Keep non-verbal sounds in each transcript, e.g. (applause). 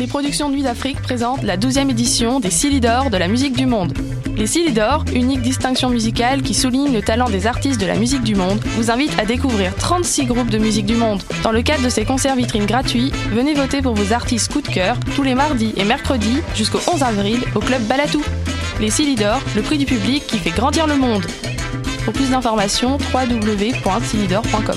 les productions Nuit d'Afrique présentent la 12e édition des Silidor de la musique du monde. Les Silidor, unique distinction musicale qui souligne le talent des artistes de la musique du monde, vous invitent à découvrir 36 groupes de musique du monde. Dans le cadre de ces concerts vitrines gratuits, venez voter pour vos artistes coup de cœur tous les mardis et mercredis jusqu'au 11 avril au club Balatou. Les Silidor, le prix du public qui fait grandir le monde. Pour plus d'informations, www.silidor.com.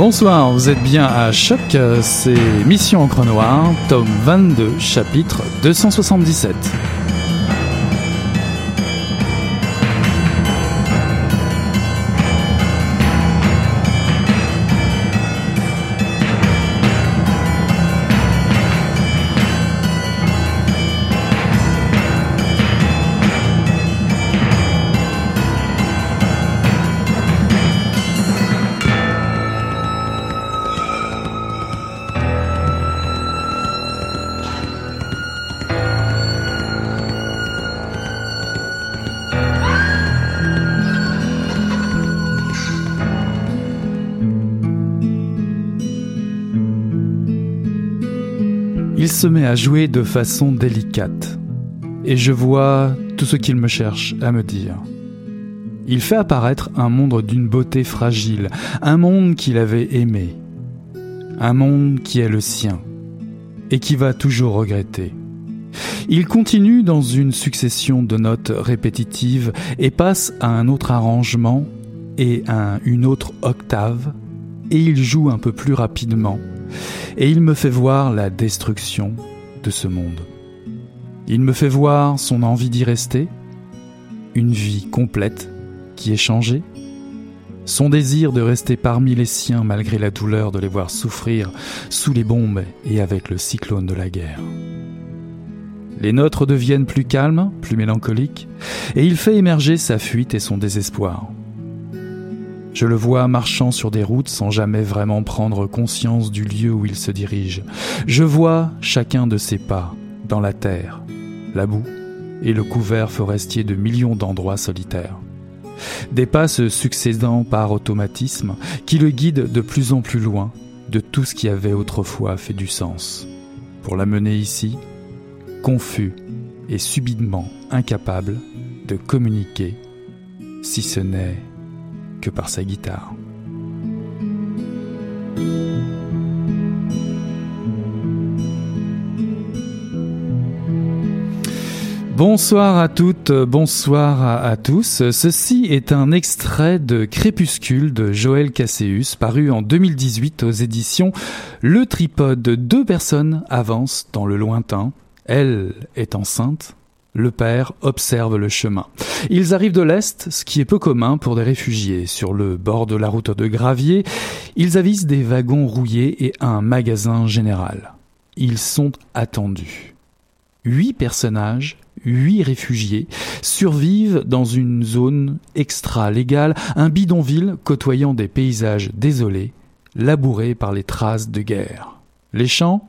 Bonsoir, vous êtes bien à Choc, c'est Mission Encre Noire, tome 22, chapitre 277. Se met à jouer de façon délicate, et je vois tout ce qu'il me cherche à me dire. Il fait apparaître un monde d'une beauté fragile, un monde qu'il avait aimé, un monde qui est le sien, et qui va toujours regretter. Il continue dans une succession de notes répétitives et passe à un autre arrangement et à une autre octave, et il joue un peu plus rapidement, et il me fait voir la destruction de ce monde. Il me fait voir son envie d'y rester, une vie complète qui est changée, son désir de rester parmi les siens malgré la douleur de les voir souffrir sous les bombes et avec le cyclone de la guerre. Les notes deviennent plus calmes, plus mélancoliques, et il fait émerger sa fuite et son désespoir. Je le vois marchant sur des routes sans jamais vraiment prendre conscience du lieu où il se dirige. Je vois chacun de ses pas dans la terre, la boue et le couvert forestier de millions d'endroits solitaires. Des pas se succédant par automatisme qui le guident de plus en plus loin de tout ce qui avait autrefois fait du sens. Pour l'amener ici, confus et subitement incapable de communiquer, si ce n'est que par sa guitare. Bonsoir à toutes, bonsoir à, tous. Ceci est un extrait de Crépuscule de Joël Casséus, paru en 2018 aux éditions Le Tripode. Deux personnes avancent dans le lointain. Elle est enceinte. Le père observe le chemin. Ils arrivent de l'Est, ce qui est peu commun pour des réfugiés. Sur le bord de la route de gravier, ils avisent des wagons rouillés et un magasin général. Ils sont attendus. Huit personnages huit réfugiés survivent dans une zone extra-légale, un bidonville côtoyant des paysages désolés, labourés par les traces de guerre. Les champs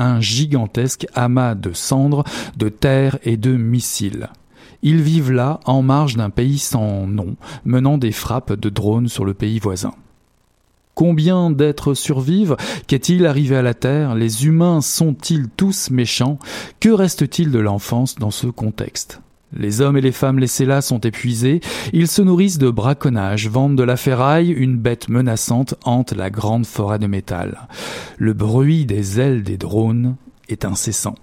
Un gigantesque amas de cendres, de terre et de missiles. Ils vivent là, en marge d'un pays sans nom, menant des frappes de drones sur le pays voisin. Combien d'êtres survivent? Qu'est-il arrivé à la Terre? Les humains sont-ils tous méchants? Que reste-t-il de l'enfance dans ce contexte? Les hommes et les femmes laissés là sont épuisés, ils se nourrissent de braconnage, vendent de la ferraille, une bête menaçante hante la grande forêt de métal. Le bruit des ailes des drones est incessant.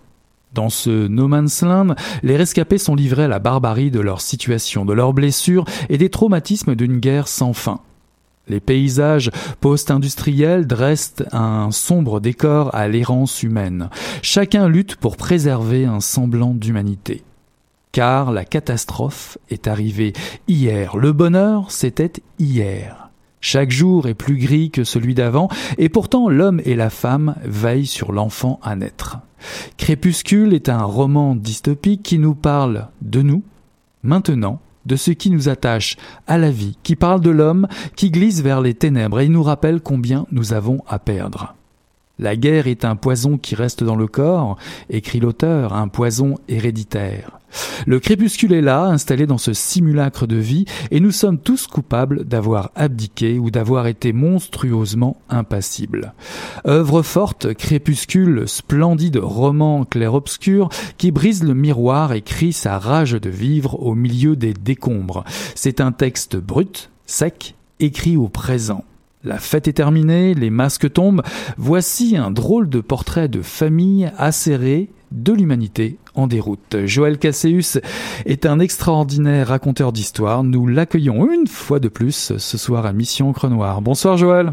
Dans ce no man's land, les rescapés sont livrés à la barbarie de leur situation, de leurs blessures et des traumatismes d'une guerre sans fin. Les paysages post-industriels dressent un sombre décor à l'errance humaine. Chacun lutte pour préserver un semblant d'humanité. Car la catastrophe est arrivée hier. Le bonheur, c'était hier. Chaque jour est plus gris que celui d'avant, et pourtant l'homme et la femme veillent sur l'enfant à naître. Crépuscule est un roman dystopique qui nous parle de nous, maintenant, de ce qui nous attache à la vie, qui parle de l'homme qui glisse vers les ténèbres et nous rappelle combien nous avons à perdre. La guerre est un poison qui reste dans le corps, écrit l'auteur, un poison héréditaire. Le crépuscule est là, installé dans ce simulacre de vie, et nous sommes tous coupables d'avoir abdiqué ou d'avoir été monstrueusement impassibles. Œuvre forte, crépuscule, splendide roman clair-obscur, qui brise le miroir et crie sa rage de vivre au milieu des décombres. C'est un texte brut, sec, écrit au présent. La fête est terminée, les masques tombent. Voici un drôle de portrait de famille acérée de l'humanité en déroute. Joël Casséus est un extraordinaire raconteur d'histoire. Nous l'accueillons une fois de plus ce soir à Mission Crenoir. Bonsoir Joël.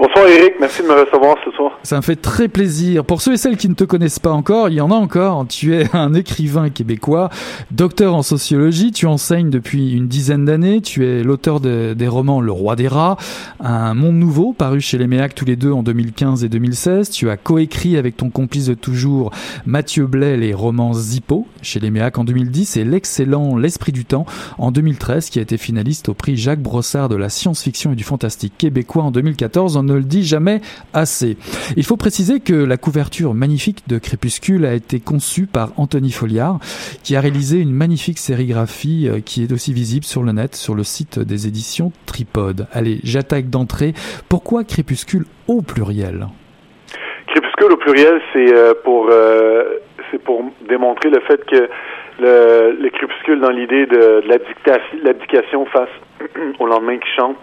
Bonsoir Eric, merci de me recevoir ce soir. Ça me fait très plaisir. Pour ceux et celles qui ne te connaissent pas encore, il y en a encore. Tu es un écrivain québécois, docteur en sociologie, tu enseignes depuis une dizaine d'années, tu es l'auteur des romans Le Roi des Rats, Un Monde Nouveau, paru chez les Méac tous les deux en 2015 et 2016. Tu as coécrit avec ton complice de toujours Mathieu Blais les romans Zippo chez les Méac en 2010 et l'excellent L'Esprit du Temps en 2013 qui a été finaliste au prix Jacques Brossard de la science-fiction et du fantastique québécois en 2014 ne le dit jamais assez. Il faut préciser que la couverture magnifique de Crépuscule a été conçue par Anthony Folliard, qui a réalisé une magnifique sérigraphie euh, qui est aussi visible sur le net, sur le site des éditions Tripod. Allez, j'attaque d'entrée. Pourquoi Crépuscule au pluriel? Crépuscule au pluriel, c'est euh, pour euh, c'est pour démontrer le fait que le, le crépuscule dans l'idée de, de l'abdication face (clears throat) au lendemain qui chante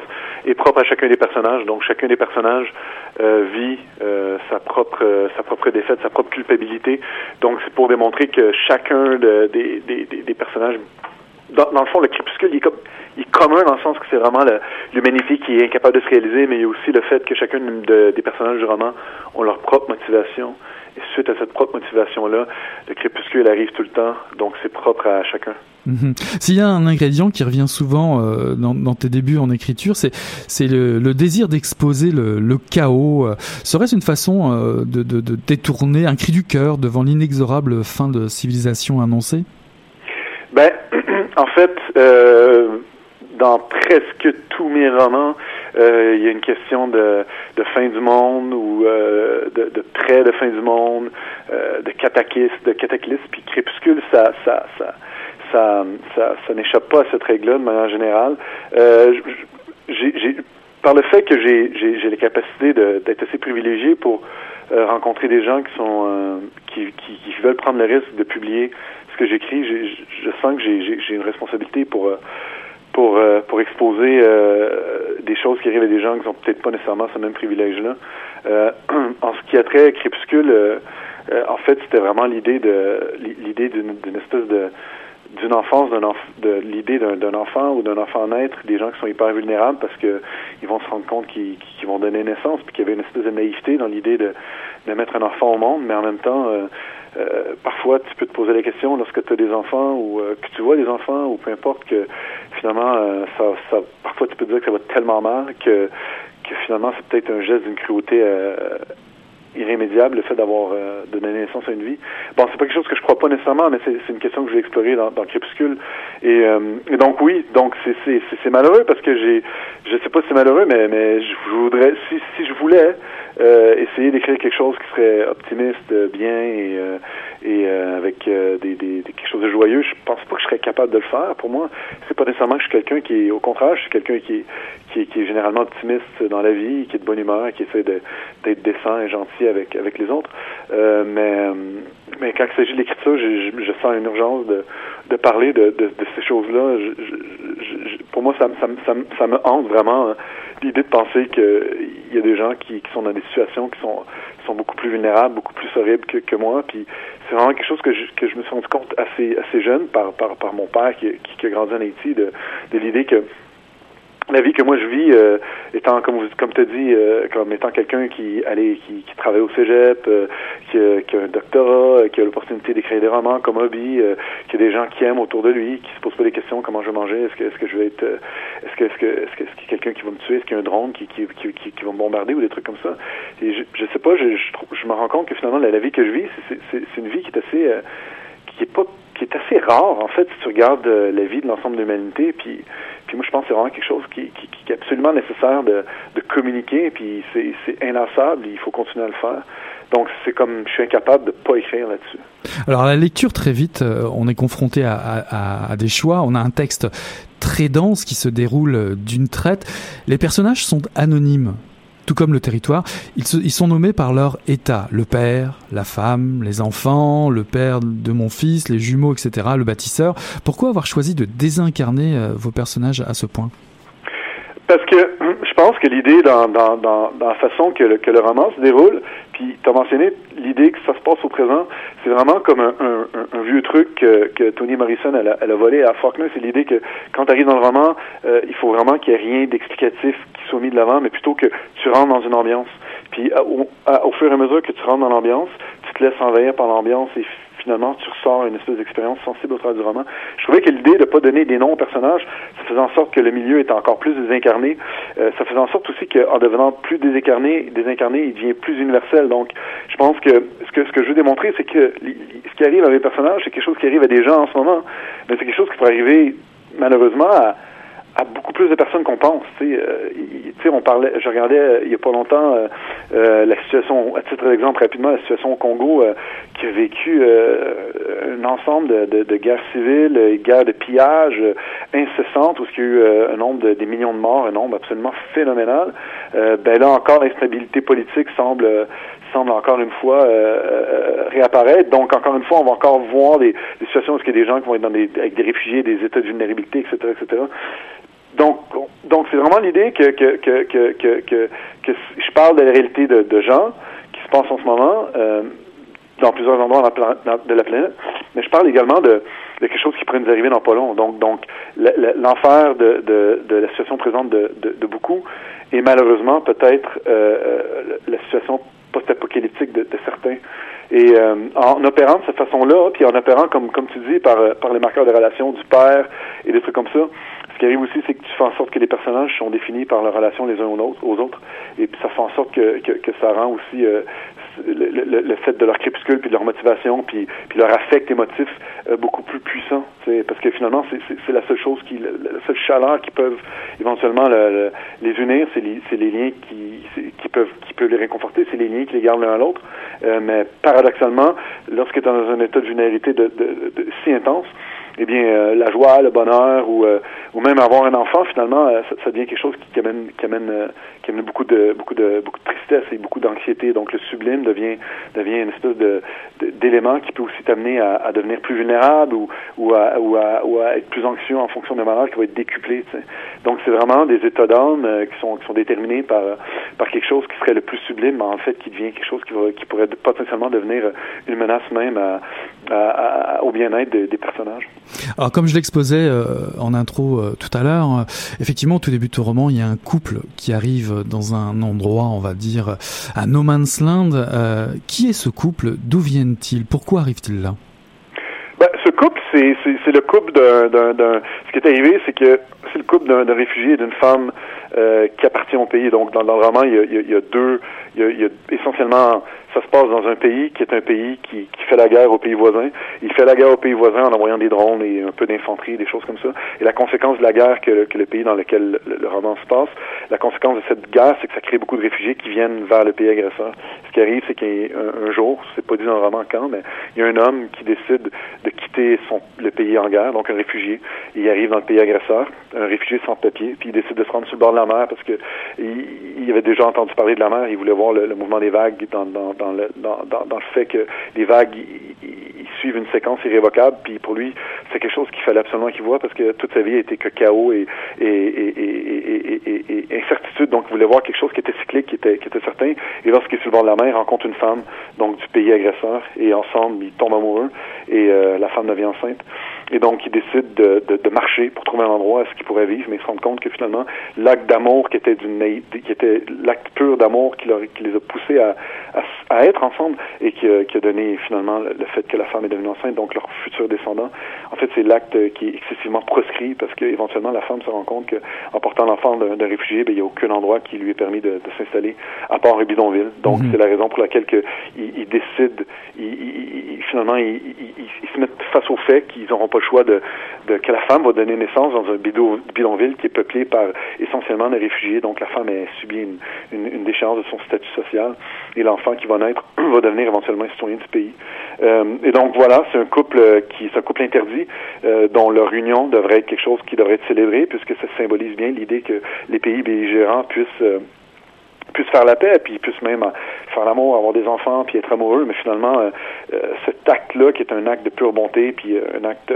est propre à chacun des personnages. Donc chacun des personnages euh, vit euh, sa propre euh, sa propre défaite, sa propre culpabilité. Donc c'est pour démontrer que chacun de, des, des, personnages dans, dans, le fond, le crépuscule, il est, comme, il est commun dans le sens que c'est vraiment l'humanité qui est incapable de se réaliser, mais il y a aussi le fait que chacun des personnages du roman ont leur propre motivation. Et suite à cette propre motivation-là, le crépuscule arrive tout le temps, donc c'est propre à chacun. Mhm. S'il y a un ingrédient qui revient souvent euh, dans, dans, tes débuts en écriture, c'est c'est le, le, désir d'exposer le, le, chaos. Serait-ce une façon euh, de, de, de, détourner un cri du cœur devant l'inexorable fin de civilisation annoncée? Ben, (clears throat) en fait, euh, dans presque tous mes romans, euh, il y a une question de, de fin du monde ou euh, de, de trait de fin du monde, euh, de cataclysme, de cataclysme. Puis crépuscule, ça, ça, ça, ça, ça, n'échappe pas à cette règle-là de manière générale. Par le fait que j'ai, j'ai, j'ai la capacité d'être assez privilégié pour rencontrer des gens qui sont qui, qui, veulent prendre le risque de publier ce que j'écris, je sens que j'ai, une responsabilité pour pour pour exposer des choses qui arrivent à des gens qui n'ont peut-être pas nécessairement ce même privilège-là. (clears throat) en ce qui a trait à Crépuscule, en fait, c'était vraiment l'idée de l'idée d'une espèce de d'une enfance, d'un de l'idée d'un enfant ou d'un enfant naître, des gens qui sont hyper vulnérables parce que ils vont se rendre compte qu'ils vont donner naissance, puis qu'il y avait une espèce de naïveté dans l'idée de, de mettre un enfant au monde, mais en même temps, euh, euh, parfois tu peux te poser la question lorsque tu as des enfants ou euh, que tu vois des enfants ou peu importe que finalement ça, ça, parfois tu peux te dire que ça va tellement mal que que finalement c'est peut-être un geste d'une cruauté irrémédiable, le fait d'avoir euh, de donner naissance à une vie. Bon, c'est pas quelque chose que je crois pas nécessairement, mais c'est une question que je vais explorer dans, dans Crépuscule. Et, euh, donc oui, donc c'est malheureux parce que j'ai, je sais pas si c'est malheureux, mais mais je, voudrais, si si je voulais euh, essayer d'écrire quelque chose qui serait optimiste, bien et et avec des, des, quelque chose de joyeux, je pense pas que je serais capable de le faire. Pour moi, c'est pas nécessairement que je suis quelqu'un qui est, au contraire, je suis quelqu'un qui, qui est généralement optimiste dans la vie, qui est de bonne humeur, qui essaie d'être décent et gentil avec avec les autres. Euh, mais mais quand il s'agit de l'écriture, je, sens une urgence de, de parler de, de, ces choses-là. pour moi, ça, ça, ça, ça, me hante vraiment hein, l'idée de penser qu'il y a des gens qui, qui, sont dans des situations qui sont, sont beaucoup plus vulnérables, beaucoup plus horribles que, que moi. Puis c'est vraiment quelque chose que je, que je me suis rendu compte assez, assez jeune par, par, par mon père qui, qui, a grandi en Haïti, de l'idée que la vie que moi je vis euh, étant comme comme tu dit euh, comme étant quelqu'un qui allait qui, qui travaille au cégep euh, qui, qui, a un doctorat qui a l'opportunité d'écrire des romans comme hobby qui a des gens qui aiment autour de lui qui se posent pas des questions comment je vais manger est-ce que est-ce que je vais être est-ce que est-ce que est-ce que est-ce qu'il y a quelqu'un qui va me tuer est-ce qu'il y a un drone qui qui, qui, qui, va me bombarder ou des trucs comme ça. Et je, je sais pas je, je, je me rends compte que finalement la, la vie que je vis c'est c'est, c'est une vie qui est assez qui est pas qui est assez rare en fait si tu regardes la vie de l'ensemble de l'humanité puis puis moi, je pense que c'est vraiment quelque chose qui, qui, est absolument nécessaire de, de communiquer, puis c'est inlassable, il faut continuer à le faire. Donc, c'est comme je suis incapable de pas écrire là-dessus. Alors, à la lecture, très vite, euh, on est confronté à, des choix. On a un texte très dense qui se déroule d'une traite. Les personnages sont anonymes tout comme le territoire, ils, sont nommés par leur état. Le père, la femme, les enfants, le père de mon fils, les jumeaux, etc., le bâtisseur. Pourquoi avoir choisi de désincarner euh, vos personnages à ce point? Parce que je pense que l'idée dans, la façon que le, roman se déroule, puis tu as mentionné l'idée que ça se passe au présent, c'est vraiment comme un, vieux truc que, que Toni Morrison a, volé à Faulkner, c'est l'idée que quand tu arrives dans le roman, euh, il faut vraiment qu'il n'y ait rien d'explicatif soit mis de l'avant, mais plutôt que tu rentres dans une ambiance. Puis au, fur et à mesure que tu rentres dans l'ambiance, tu te laisses envahir par l'ambiance et finalement, tu ressors une espèce d'expérience sensible au travers du roman. Je trouvais que l'idée de ne pas donner des noms aux personnages, ça faisait en sorte que le milieu était encore plus désincarné. Euh, ça faisait en sorte aussi qu'en devenant plus désincarné, désincarné, il devient plus universel. Donc, je pense que ce que, ce que je veux démontrer, c'est que ce qui arrive à mes personnages, c'est quelque chose qui arrive à des gens en ce moment, mais c'est quelque chose qui pourrait arriver malheureusement à, à beaucoup plus de personnes qu'on pense. Tu sais, euh, on parlait, je regardais euh, il y a pas longtemps euh, euh, la situation, à titre d'exemple rapidement, la situation au Congo qui a vécu un ensemble de, de, de guerres civiles, guerres de pillage incessantes, où il y a eu un nombre de des millions de morts, un nombre absolument phénoménal. ben là encore, l'instabilité politique semble semble encore une fois réapparaître. Donc, encore une fois, on va encore voir des, des situations où il y a des gens qui vont être dans des, avec des réfugiés, des états de vulnérabilité, etc., etc. Donc, donc c'est vraiment l'idée que que, que, que, que, je parle de la réalité de, de gens qui se passent en ce moment euh, dans plusieurs endroits de la planète, mais je parle également de, de quelque chose qui pourrait nous arriver dans pas long. Donc, donc l'enfer de, de, de, la situation présente de, de, beaucoup et malheureusement peut-être euh, euh la situation post-apocalyptique de, certains. Et euh, en opérant de cette façon-là, puis en opérant comme comme tu dis par par les marqueurs de relation du père et des trucs comme ça, ce qui arrive aussi, c'est que tu fais en sorte que les personnages sont définis par leur relation les uns aux autres, et puis ça fait en sorte que, que, que ça rend aussi euh, le, le, fait de leur crépuscule, puis de leur motivation, puis, puis leur affect émotif euh, beaucoup plus puissant. Parce que finalement, c'est la seule chose qui, la, seule chaleur qui peuvent éventuellement le, les unir, c'est les, les, liens qui, qui peuvent qui peuvent les réconforter, c'est les liens qui les gardent l'un à l'autre. Euh, mais paradoxalement, lorsque tu es dans un état de vulnérabilité de, de, de, si intense, eh bien, euh, la joie, le bonheur ou, euh, ou même avoir un enfant, finalement, euh, ça, devient quelque chose qui, amène, qui amène, qui amène beaucoup de, beaucoup de, beaucoup de tristesse et beaucoup d'anxiété. Donc, le sublime devient, devient une espèce de, d'élément qui peut aussi t'amener à, à, devenir plus vulnérable ou, ou, à, ou, à, ou à être plus anxieux en fonction des malheur qui va être décuplé. sais. Donc, c'est vraiment des états d'âme qui sont, qui sont déterminés par, par quelque chose qui serait le plus sublime, mais en fait, qui devient quelque chose qui, va, qui pourrait potentiellement devenir une menace même à, à, au bien-être des personnages. Alors comme je l'exposais euh, en intro euh, tout à l'heure, euh, effectivement au tout début de ton roman, il y a un couple qui arrive dans un endroit, on va dire, à No Man's Land. qui est ce couple? D'où viennent-ils? Pourquoi arrivent-ils là? Ben, ce couple, c'est, le couple d'un, Ce qui est arrivé, c'est que c'est le couple d'un, réfugié et d'une femme qui appartient au pays. Donc, dans, le roman, il y a, deux... Il y a, il y a essentiellement ça se passe dans un pays qui est un pays qui, qui, fait la guerre aux pays voisins. Il fait la guerre aux pays voisins en envoyant des drones et un peu d'infanterie, des choses comme ça. Et la conséquence de la guerre que, le pays dans lequel le, roman se passe, la conséquence de cette guerre, c'est que ça crée beaucoup de réfugiés qui viennent vers le pays agresseur. Ce qui arrive, c'est qu'un un jour, c'est pas dit dans le roman quand, mais il y a un homme qui décide de quitter son, le pays en guerre, donc un réfugié. Il arrive dans le pays agresseur, un réfugié sans papier, puis il décide de se rendre sur le bord de la mer parce que il, avait déjà entendu parler de la mer, il voulait voir le, mouvement des vagues dans, dans, le, dans, le fait que les vagues suivent une séquence irrévocable. Puis pour lui, c'est quelque chose qu'il fallait absolument qu'il voit parce que toute sa vie a été que chaos et, incertitude. Donc il voulait voir quelque chose qui était cyclique, qui était, qui était certain. Et lorsqu'il est sur le bord de la mer, il rencontre une femme donc du pays agresseur et ensemble ils tombent amoureux et euh, la femme devient enceinte. Et donc, il décide de, marcher pour trouver un endroit où ce pourrait vivre, mais il se rend compte que finalement, l'acte d'amour qui était d'une qui était l'acte pur d'amour qui, qui, les a poussés à, à, à être ensemble et qui, qui, a donné finalement le fait que la femme est devenue enceinte, donc leur futur descendant. En fait, c'est l'acte qui est excessivement proscrit parce qu'éventuellement, la femme se rend compte qu'en portant l'enfant d'un réfugié, ben, il n'y a aucun endroit qui lui ait permis de, de s'installer à part un bidonville. Donc, mm-hmm. c'est la raison pour laquelle que, il, il décide, il, finalement, ils se mettent face au fait qu'ils n'auront pas le choix de, de, que la femme va donner naissance dans un bidonville qui est peuplé par essentiellement Donc la femme a subi une, une, déchéance de son statut social et l'enfant qui va naître (clears throat) va devenir éventuellement citoyen du pays. Euh, et donc voilà, c'est un couple qui, c'est un couple interdit euh, dont leur union devrait être quelque chose qui devrait être célébré puisque ça symbolise bien l'idée que les pays belligérants puissent euh, puissent faire la paix, puis puissent même faire l'amour, avoir des enfants, puis être amoureux. Mais finalement, euh, euh, cet acte-là, qui est un acte de pure bonté, puis euh, un acte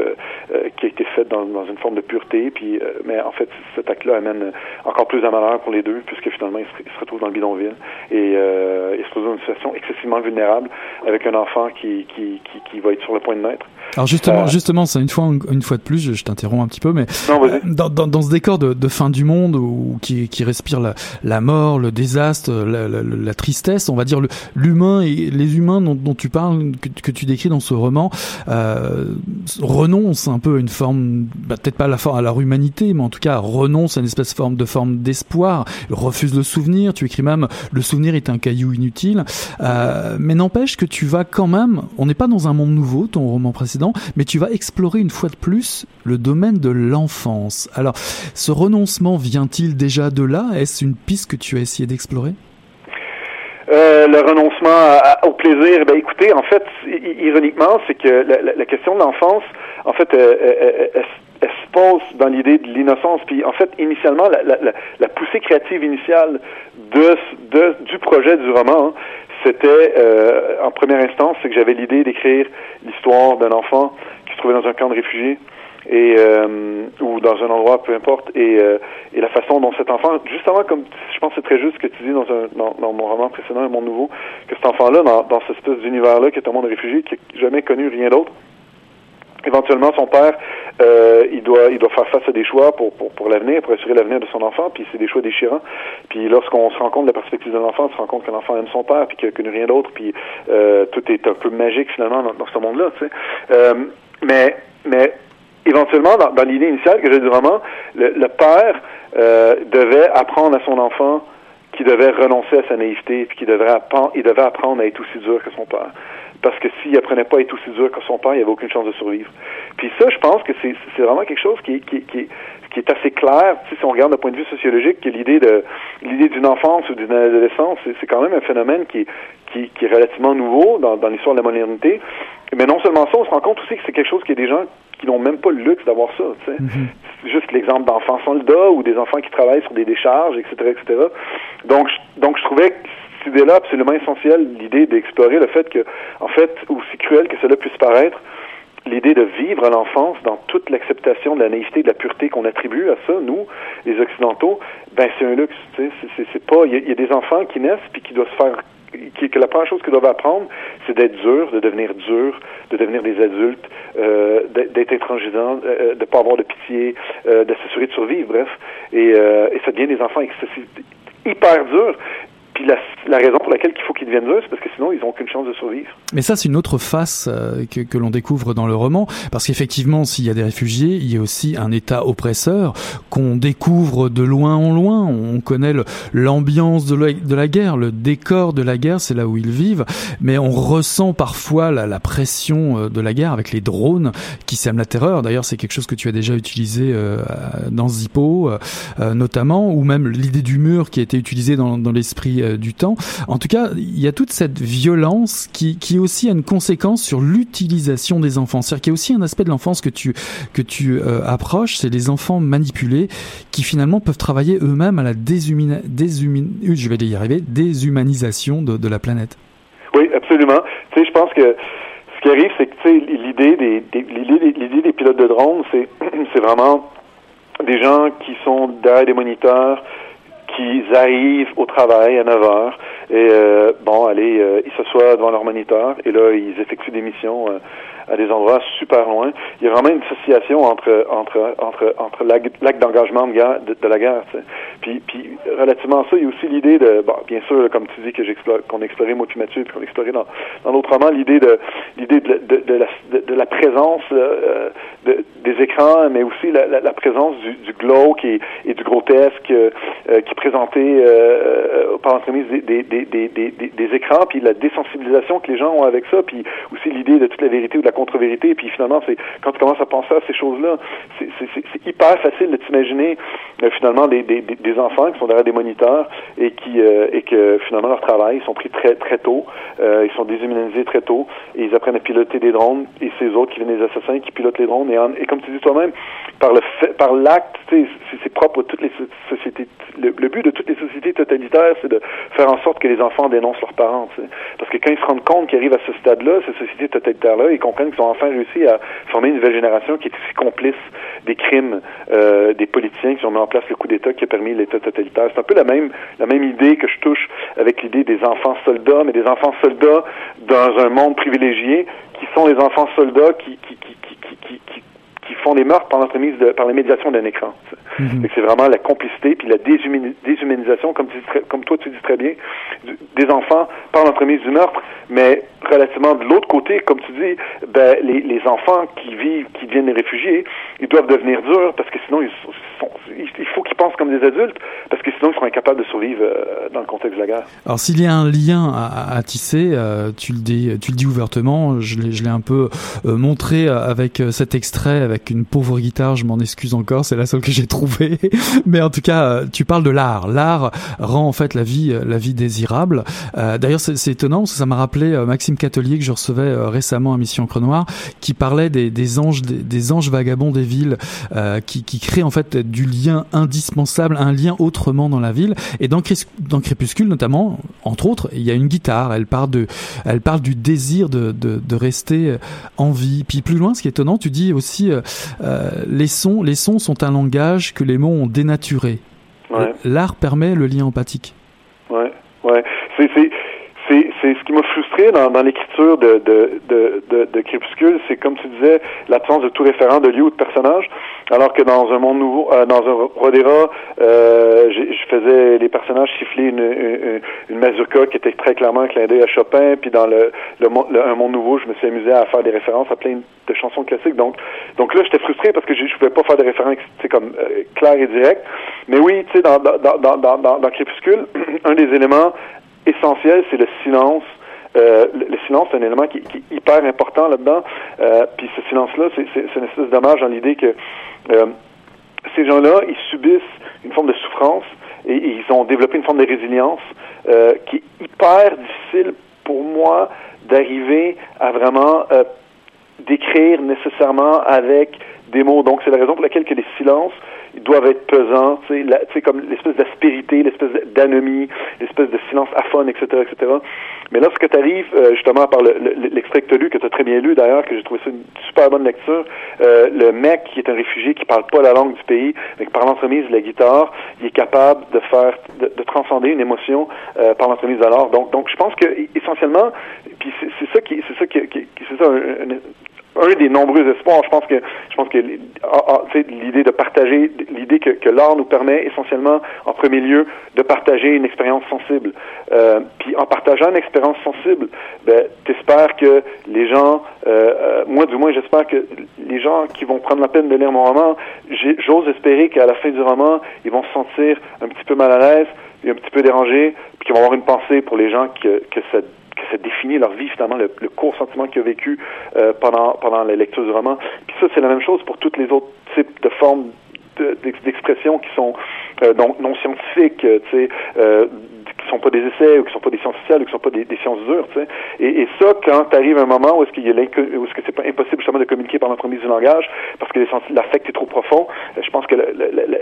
qui a été fait dans, dans, une forme de pureté, puis mais en fait, cet acte-là amène encore plus de malheur pour les deux, puisque finalement, ils se, retrouvent dans le bidonville et ils se retrouvent dans une situation excessivement vulnérable avec un enfant qui, qui, qui, qui va être sur le point de naître. Alors justement, justement, c'est une fois, une fois de plus, je, je t'interromps un petit peu, mais non, dans, dans, dans, ce décor de, de, fin du monde où qui, qui respire la, la mort, le désastre, la, la, la tristesse, on va dire l'humain et les humains dont, tu parles, que, tu décris dans ce roman, euh, renoncent un peu à une forme, bah, peut-être pas à la, à leur humanité, mais en tout cas renoncent à une espèce de forme de forme d'espoir, refusent le souvenir. Tu écris même le souvenir est un caillou inutile, euh, mais n'empêche que tu vas quand même. On n'est pas dans un monde nouveau, ton roman précédent mais tu vas explorer une fois de plus le domaine de l'enfance. Alors, ce renoncement vient-il déjà de là? Est-ce une piste que tu as essayé d'explorer? Euh, le renoncement au plaisir, ben écoutez, en fait, ironiquement, c'est que la, question de l'enfance, en fait, elle, se pose dans l'idée de l'innocence. Puis, en fait, initialement, la, poussée créative initiale de, du projet du roman, hein, c'était, euh, en première instance, c'est que j'avais l'idée d'écrire l'histoire d'un enfant qui se trouvait dans un camp de réfugiés et euh, ou dans un endroit, peu importe, et, euh, et la façon dont cet enfant, justement comme je pense c'est très juste ce que tu dis dans, un, dans, mon roman précédent, Un monde nouveau, que cet enfant-là, dans, dans cette espèce d'univers-là, qui est un monde de réfugiés, qui n'a jamais connu rien d'autre, éventuellement son père euh, il doit il doit faire face à des choix pour pour, pour l'avenir pour assurer l'avenir de son enfant puis c'est des choix déchirants. Puis lorsqu'on se rend compte de la perspective de l'enfant on se rend compte que l'enfant aime son père puis qu'il n'a connu rien d'autre puis tout est un peu magique finalement dans, ce monde là tu sais. Mais mais éventuellement dans, dans l'idée initiale que j'ai du roman le, le père euh, devait apprendre à son enfant qu'il devait renoncer à sa naïveté puis qu'il devrait apprendre il devait apprendre à être aussi dur que son père parce que s'il apprenait pas à être aussi dur que son père, il avait aucune chance de survivre. Puis ça, je pense que c'est vraiment quelque chose qui, qui, qui, qui est assez clair, si on regarde d'un point de vue sociologique, que l'idée de l'idée d'une enfance ou d'une adolescence, c'est quand même un phénomène qui, qui, qui est relativement nouveau dans, dans l'histoire de la modernité. Mais non seulement ça, on se rend compte aussi que c'est quelque chose qui est des gens qui n'ont même pas le luxe d'avoir ça. Tu sais. Mm-hmm. Juste l'exemple d'enfants soldats ou des enfants qui travaillent sur des décharges, etc., etc. Donc, donc je trouvais que cette idée-là absolument essentielle, l'idée d'explorer le fait que, en fait, aussi cruel que cela puisse paraître, l'idée de vivre l'enfance dans toute l'acceptation de la naïveté, de la pureté qu'on attribue à ça, nous, les Occidentaux, ben c'est un luxe. C'est pas. Il y, a des enfants qui naissent puis qui doivent se faire qui, que la première chose qu'ils doivent apprendre, c'est d'être dur, de devenir dur, de devenir des adultes, euh, d'être intransigeants, euh, de ne pas avoir de pitié, euh, de s'assurer de survivre, bref. Et, euh, et ça devient des enfants hyper durs. La, raison pour laquelle il faut qu'ils deviennent durs, c'est parce que sinon, ils n'ont aucune chance de survivre. Mais ça, c'est une autre face euh, que, l'on découvre dans le roman, parce qu'effectivement, s'il y a des réfugiés, il y a aussi un État oppresseur qu'on découvre de loin en loin. On connaît l'ambiance de, la guerre, le décor de la guerre, c'est là où ils vivent, mais on ressent parfois la, pression euh, de la guerre avec les drones qui sèment la terreur. D'ailleurs, c'est quelque chose que tu as déjà utilisé euh, dans Zippo, notamment, ou même l'idée du mur qui a été utilisée dans, dans l'esprit euh, du temps. En tout cas, il y a toute cette violence qui, qui aussi a une conséquence sur l'utilisation des enfants. C'est-à-dire qu'il y a aussi un aspect de l'enfance que tu que tu euh, approches, c'est les enfants manipulés qui finalement peuvent travailler eux-mêmes à la euh, je vais y arriver, déshumanisation de, de la planète. Oui, absolument. Tu sais, je pense que ce qui arrive, c'est que l'idée des, des des pilotes de drones, c'est (clears throat) c'est vraiment des gens qui sont derrière des moniteurs, qui arrivent au travail à 9 heures et euh, bon, allez, euh, ils s'assoient devant leur moniteur et là ils effectuent des missions euh, à des endroits super loin. Il y a vraiment une association entre entre entre entre l'acte d'engagement de, la guerre. Puis puis relativement à ça, il y a aussi l'idée de bon, bien sûr, comme tu dis que j'explore qu'on explorait moi puis Mathieu puis qu'on explorait dans dans notre roman l'idée de l'idée de, de, la présence euh, de, des écrans, mais aussi la, présence du, du glauque et, du grotesque euh, qui présentait euh, par l'entremise des, des, des, des, des écrans, puis la désensibilisation que les gens ont avec ça, puis aussi l'idée de toute la vérité ou de la contre-vérité. Puis finalement, c'est quand tu commences à penser à ces choses-là, c'est hyper facile de t'imaginer euh, finalement des, des, enfants qui sont derrière des moniteurs et qui euh, et que finalement leur travail, ils sont pris très très tôt, euh, ils sont déshumanisés très tôt et ils apprennent à piloter des drones et ces autres qui viennent des assassins qui pilotent les drones et, et comme tu dis toi-même, par le fait, par l'acte, c'est propre à toutes les sociétés. Le, but de toutes les sociétés totalitaires, c'est de faire en sorte que les enfants dénoncent leurs parents. Parce que quand ils se rendent compte qu'ils arrivent à ce stade-là, ces sociétés totalitaires-là, ils comprennent qu'ils ont enfin réussi à former une nouvelle génération qui est aussi complice des crimes euh, des politiciens qui ont mis en place le coup d'État qui a permis l'État totalitaire. C'est un peu la même la même idée que je touche avec l'idée des enfants soldats, mais des enfants soldats dans un monde privilégié qui sont les enfants soldats qui qui qui qui qui, qui, qui font des meurtres par l'entremise de par la médiation d'un écran. Mm -hmm. C'est vraiment la complicité puis la déshumanisation, comme, tu dis comme toi tu dis très bien, du, des enfants par l'entremise du meurtre, mais relativement de l'autre côté, comme tu dis, ben, les, les enfants qui vivent, qui deviennent des réfugiés, ils doivent devenir durs parce que sinon ils sont, il faut qu'ils pensent comme des adultes parce que sinon ils seront incapables de survivre euh, dans le contexte de la guerre. Alors s'il y a un lien à, à tisser, euh, tu le dis, tu le dis ouvertement. Je l'ai, je l'ai un peu euh, montré avec cet extrait avec une pauvre guitare. Je m'en excuse encore, c'est la seule que j'ai trouvée. (laughs) Mais en tout cas, tu parles de l'art. L'art rend en fait la vie, la vie désirable. D'ailleurs, c'est, étonnant parce que ça m'a rappelé Maxime Catelier que je recevais récemment à Mission Crenoir, qui parlait des, des anges, des, des, anges vagabonds des villes, qui, qui créent en fait du lien indispensable, un lien autrement dans la ville. Et dans, dans Crépuscule, notamment, entre autres, il y a une guitare. Elle parle de, elle parle du désir de, de, de rester en vie. Puis plus loin, ce qui est étonnant, tu dis aussi, euh, les sons, les sons sont un langage que les mots ont dénaturé. Ouais. L'art permet le lien empathique. Ouais, ouais. C'est, c'est, c'est, c'est ce qui m'a frustré dans, l'écriture de, de, de, Crépuscule, c'est comme tu disais, l'absence de tout référent de lieu ou de personnage, alors que dans un monde nouveau, euh, dans un Rodera, euh, je faisais les personnages siffler une, une, mazurka qui était très clairement un clin d'œil à Chopin, puis dans le, le, le, un monde nouveau, je me suis amusé à faire des références à plein de chansons classiques, donc donc là j'étais frustré parce que je, je pouvais pas faire des références comme euh, claires et directes, mais oui, tu sais, dans, dans, dans, dans, Crépuscule, (clears throat) un des éléments essentiel, c'est le silence. Euh, le, le, silence, c'est un élément qui, est hyper important là-dedans. Euh, puis ce silence-là, c'est une espèce d'hommage dans l'idée que euh, ces gens-là, ils subissent une forme de souffrance et, ils ont développé une forme de résilience qui est hyper difficile pour moi d'arriver à vraiment décrire nécessairement avec des mots. Donc, c'est la raison pour laquelle que les silences ils doivent être pesants, tu sais, comme l'espèce d'aspérité, l'espèce d'anomie, l'espèce de silence aphone, etc., etc. Mais lorsque tu arrives, euh, justement, par l'extrait que tu as lu, que tu as très bien lu d'ailleurs, que j'ai trouvé ça une super bonne lecture, euh, le mec qui est un réfugié, qui parle pas la langue du pays, mais qui par l'entremise de la guitare, il est capable de faire, de, transcender une émotion euh, par l'entremise de l'art. Donc, donc, je pense que essentiellement, puis c'est ça qui, c'est ça qui, qui c'est ça un, un des nombreux espoirs. Je pense que je pense que l'idée de partager, l'idée que, l'art nous permet essentiellement, en premier lieu, de partager une expérience sensible. Euh, puis en partageant une expérience sensible, ben, t'espères que les gens, euh, euh, moi du moins, j'espère que les gens qui vont prendre la peine de lire mon roman, j'ose espérer qu'à la fin du roman, ils vont se sentir un petit peu mal à l'aise, et un petit peu dérangés, puis qu'ils vont avoir une pensée pour les gens que, que cette que ça définit leur vie, finalement, le, court sentiment qu'ils ont vécu euh, pendant, pendant la lecture du roman. Puis ça, c'est la même chose pour toutes les autres types de formes d'expression qui sont euh, non, non scientifiques, tu sais, euh, sont pas des essais ou qui sont pas des sciences sociales ou qui sont pas des, sciences dures, tu sais. Et, ça, quand tu arrives à un moment où est-ce qu'il y où est-ce que c'est impossible justement de communiquer par l'entremise du langage parce que l'affect est trop profond, je pense que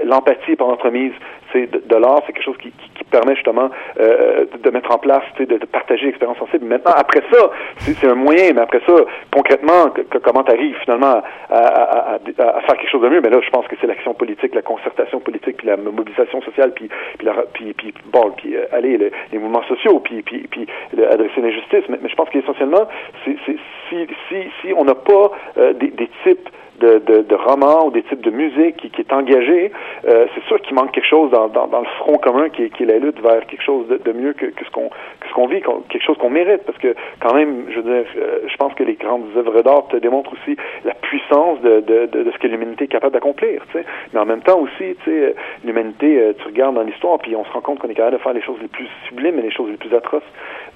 l'empathie par l'entremise c'est de, l'art, c'est quelque chose qui, permet justement euh, de mettre en place, de, de partager l'expérience sensible. Maintenant, après ça, c'est un moyen, mais après ça, concrètement, comment tu arrives finalement à, faire quelque chose de mieux? Mais là, je pense que c'est l'action politique, la concertation politique, la mobilisation sociale, puis, puis, la, puis, bon, puis euh, les mouvements sociaux, puis, puis, puis adresser l'injustice. Mais, je pense qu'essentiellement, si, si, si on n'a pas euh, des, des types de, de, de romans ou des types de musique qui, qui est engagé, euh, c'est sûr qu'il manque quelque chose dans, dans, dans, le front commun qui qui est la lutte vers quelque chose de, mieux que, que ce qu'on que ce qu'on vit, quelque chose qu'on mérite. Parce que quand même, je veux dire, euh, je pense que les grandes œuvres d'art te démontrent aussi la puissance de, de, de, ce que l'humanité est capable d'accomplir. Tu sais. Mais en même temps aussi, tu sais, l'humanité, euh, tu regardes dans l'histoire, puis on se rend compte qu'on est capable de faire les choses les plus sublimes et les choses les plus atroces.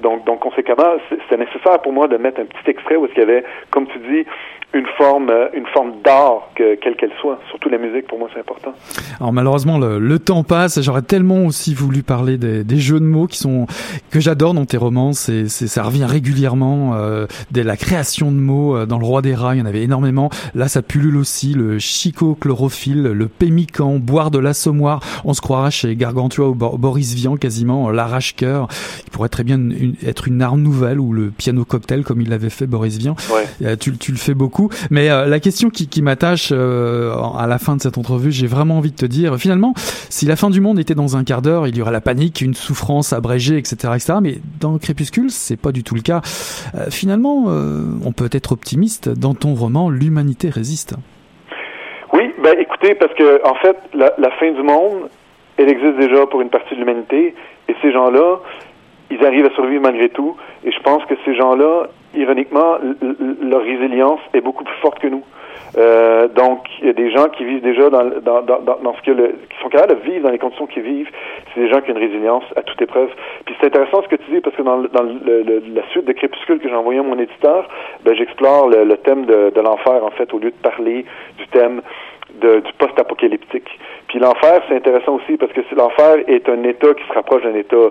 Donc, donc conséquemment, c'est nécessaire pour moi de mettre un petit extrait où est-ce qu'il y avait, comme tu dis, une forme, euh, une forme d'art, que, quelle qu'elle soit. Surtout la musique, pour moi, c'est important. Alors malheureusement, le, le temps passe. J'aurais tellement aussi voulu parler des, des, jeux de mots qui sont que j'adore dans tes romans. C'est, ça revient régulièrement. Euh, dès la création de mots euh, dans le Roi des Rats, il y en avait énormément. Là, ça pullule aussi. Le chico-chlorophylle, le pémican, boire de l'assommoir. On se croira chez Gargantua ou Boris Vian quasiment l'arrache-cœur. Il pourrait très bien être une arme nouvelle ou le piano cocktail comme il l'avait fait Boris Vian. Ouais. Euh, tu, tu le fais beaucoup. Mais euh, la question qui, qui m'attache euh, à la fin de cette entrevue, j'ai vraiment envie de te dire, finalement, si la fin du monde était dans un quart d'heure, il y aurait la panique, une souffrance abrégée, etc., etc. Mais dans Crépuscule, c'est pas du tout le cas. Euh, finalement, on peut être optimiste. Dans ton roman, l'humanité résiste. Oui, ben écoutez, parce que en fait, la fin du monde, elle existe déjà pour une partie de l'humanité, et ces gens-là, ils arrivent à survivre malgré tout. Et je pense que ces gens-là, ironiquement, leur résilience est beaucoup plus forte que nous. Euh, donc, il y a des gens qui vivent déjà dans, dans, dans, dans ce que le, qui sont capables de vivre dans les conditions qu'ils vivent. C'est des gens qui ont une résilience à toute épreuve. Puis c'est intéressant ce que tu dis parce que dans, dans le, la suite de Crépuscule que j'ai envoyé à mon éditeur, ben, j'explore le, le, thème de, de l'enfer en fait au lieu de parler du thème de, du post-apocalyptique. Puis l'enfer, c'est intéressant aussi parce que l'enfer est un état qui se rapproche d'un état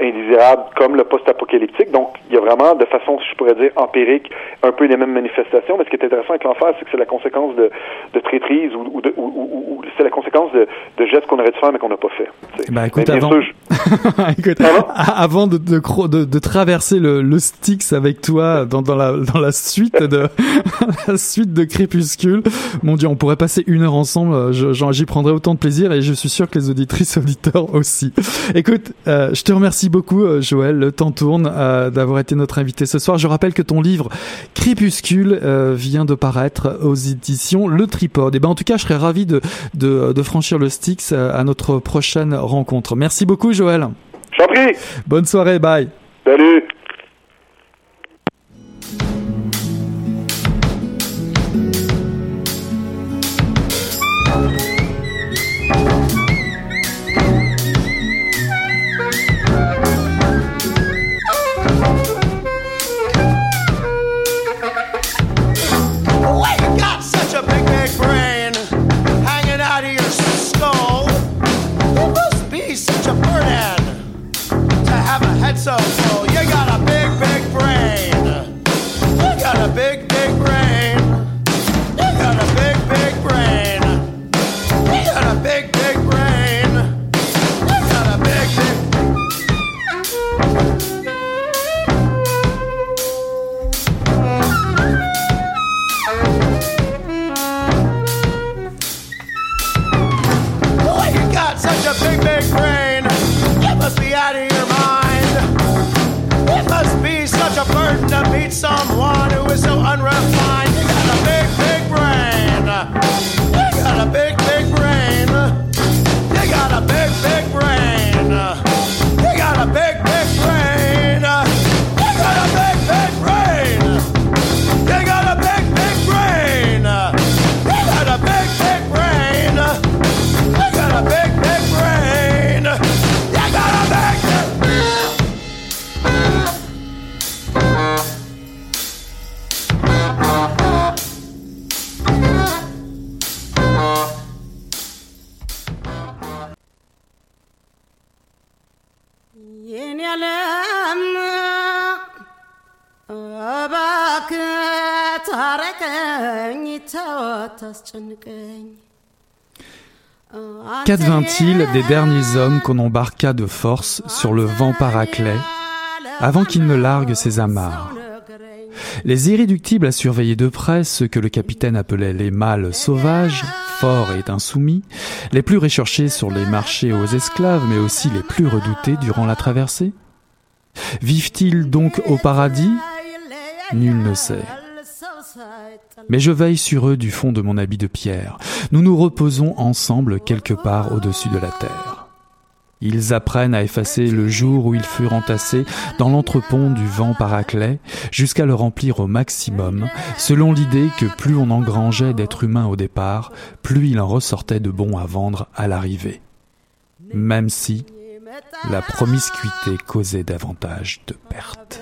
indésirable comme le post-apocalyptique. Donc, il y a vraiment, de façon, je pourrais dire, empirique, un peu les mêmes manifestations. Mais ce qui est intéressant avec l'enfer, c'est que c'est la conséquence de, de traîtrise ou, ou, ou, ou c'est la conséquence de, de gestes qu'on aurait dû faire mais qu'on n'a pas fait. Bah, écoute, avant... (laughs) écoute, avant de, de, de, traverser le, le Styx avec toi dans, dans, la, dans la suite de (laughs) la suite de Crépuscule, mon Dieu, on pourrait passer une heure ensemble. J'y prendrais autant de plaisir et je suis sûr que les auditrices auditeurs aussi. Écoute, euh, je te remercie beaucoup euh, Joël, le temps tourne euh, d'avoir été notre invité ce soir. Je rappelle que ton livre Crépuscule vient de paraître aux éditions Le Tripode. Et ben en tout cas, je serais ravi de, de, de franchir le Styx à notre prochaine rencontre. Merci beaucoup Joël. J'en prie. Bonne soirée, bye. Salut. some Qu'advint-il des derniers hommes qu'on embarqua de force sur le vent paraclet avant qu'il ne largue ses amarres? Les irréductibles à surveiller de près ceux que le capitaine appelait les mâles sauvages, forts et insoumis, les plus recherchés sur les marchés aux esclaves, mais aussi les plus redoutés durant la traversée? Vivent-ils donc au paradis? Nul ne sait. Mais je veille sur eux du fond de mon habit de pierre. Nous nous reposons ensemble quelque part au-dessus de la terre. Ils apprennent à effacer le jour où ils furent entassés dans l'entrepont du vent paraclet jusqu'à le remplir au maximum, selon l'idée que plus on engrangeait d'êtres humains au départ, plus il en ressortait de bons à vendre à l'arrivée. Même si la promiscuité causait davantage de pertes.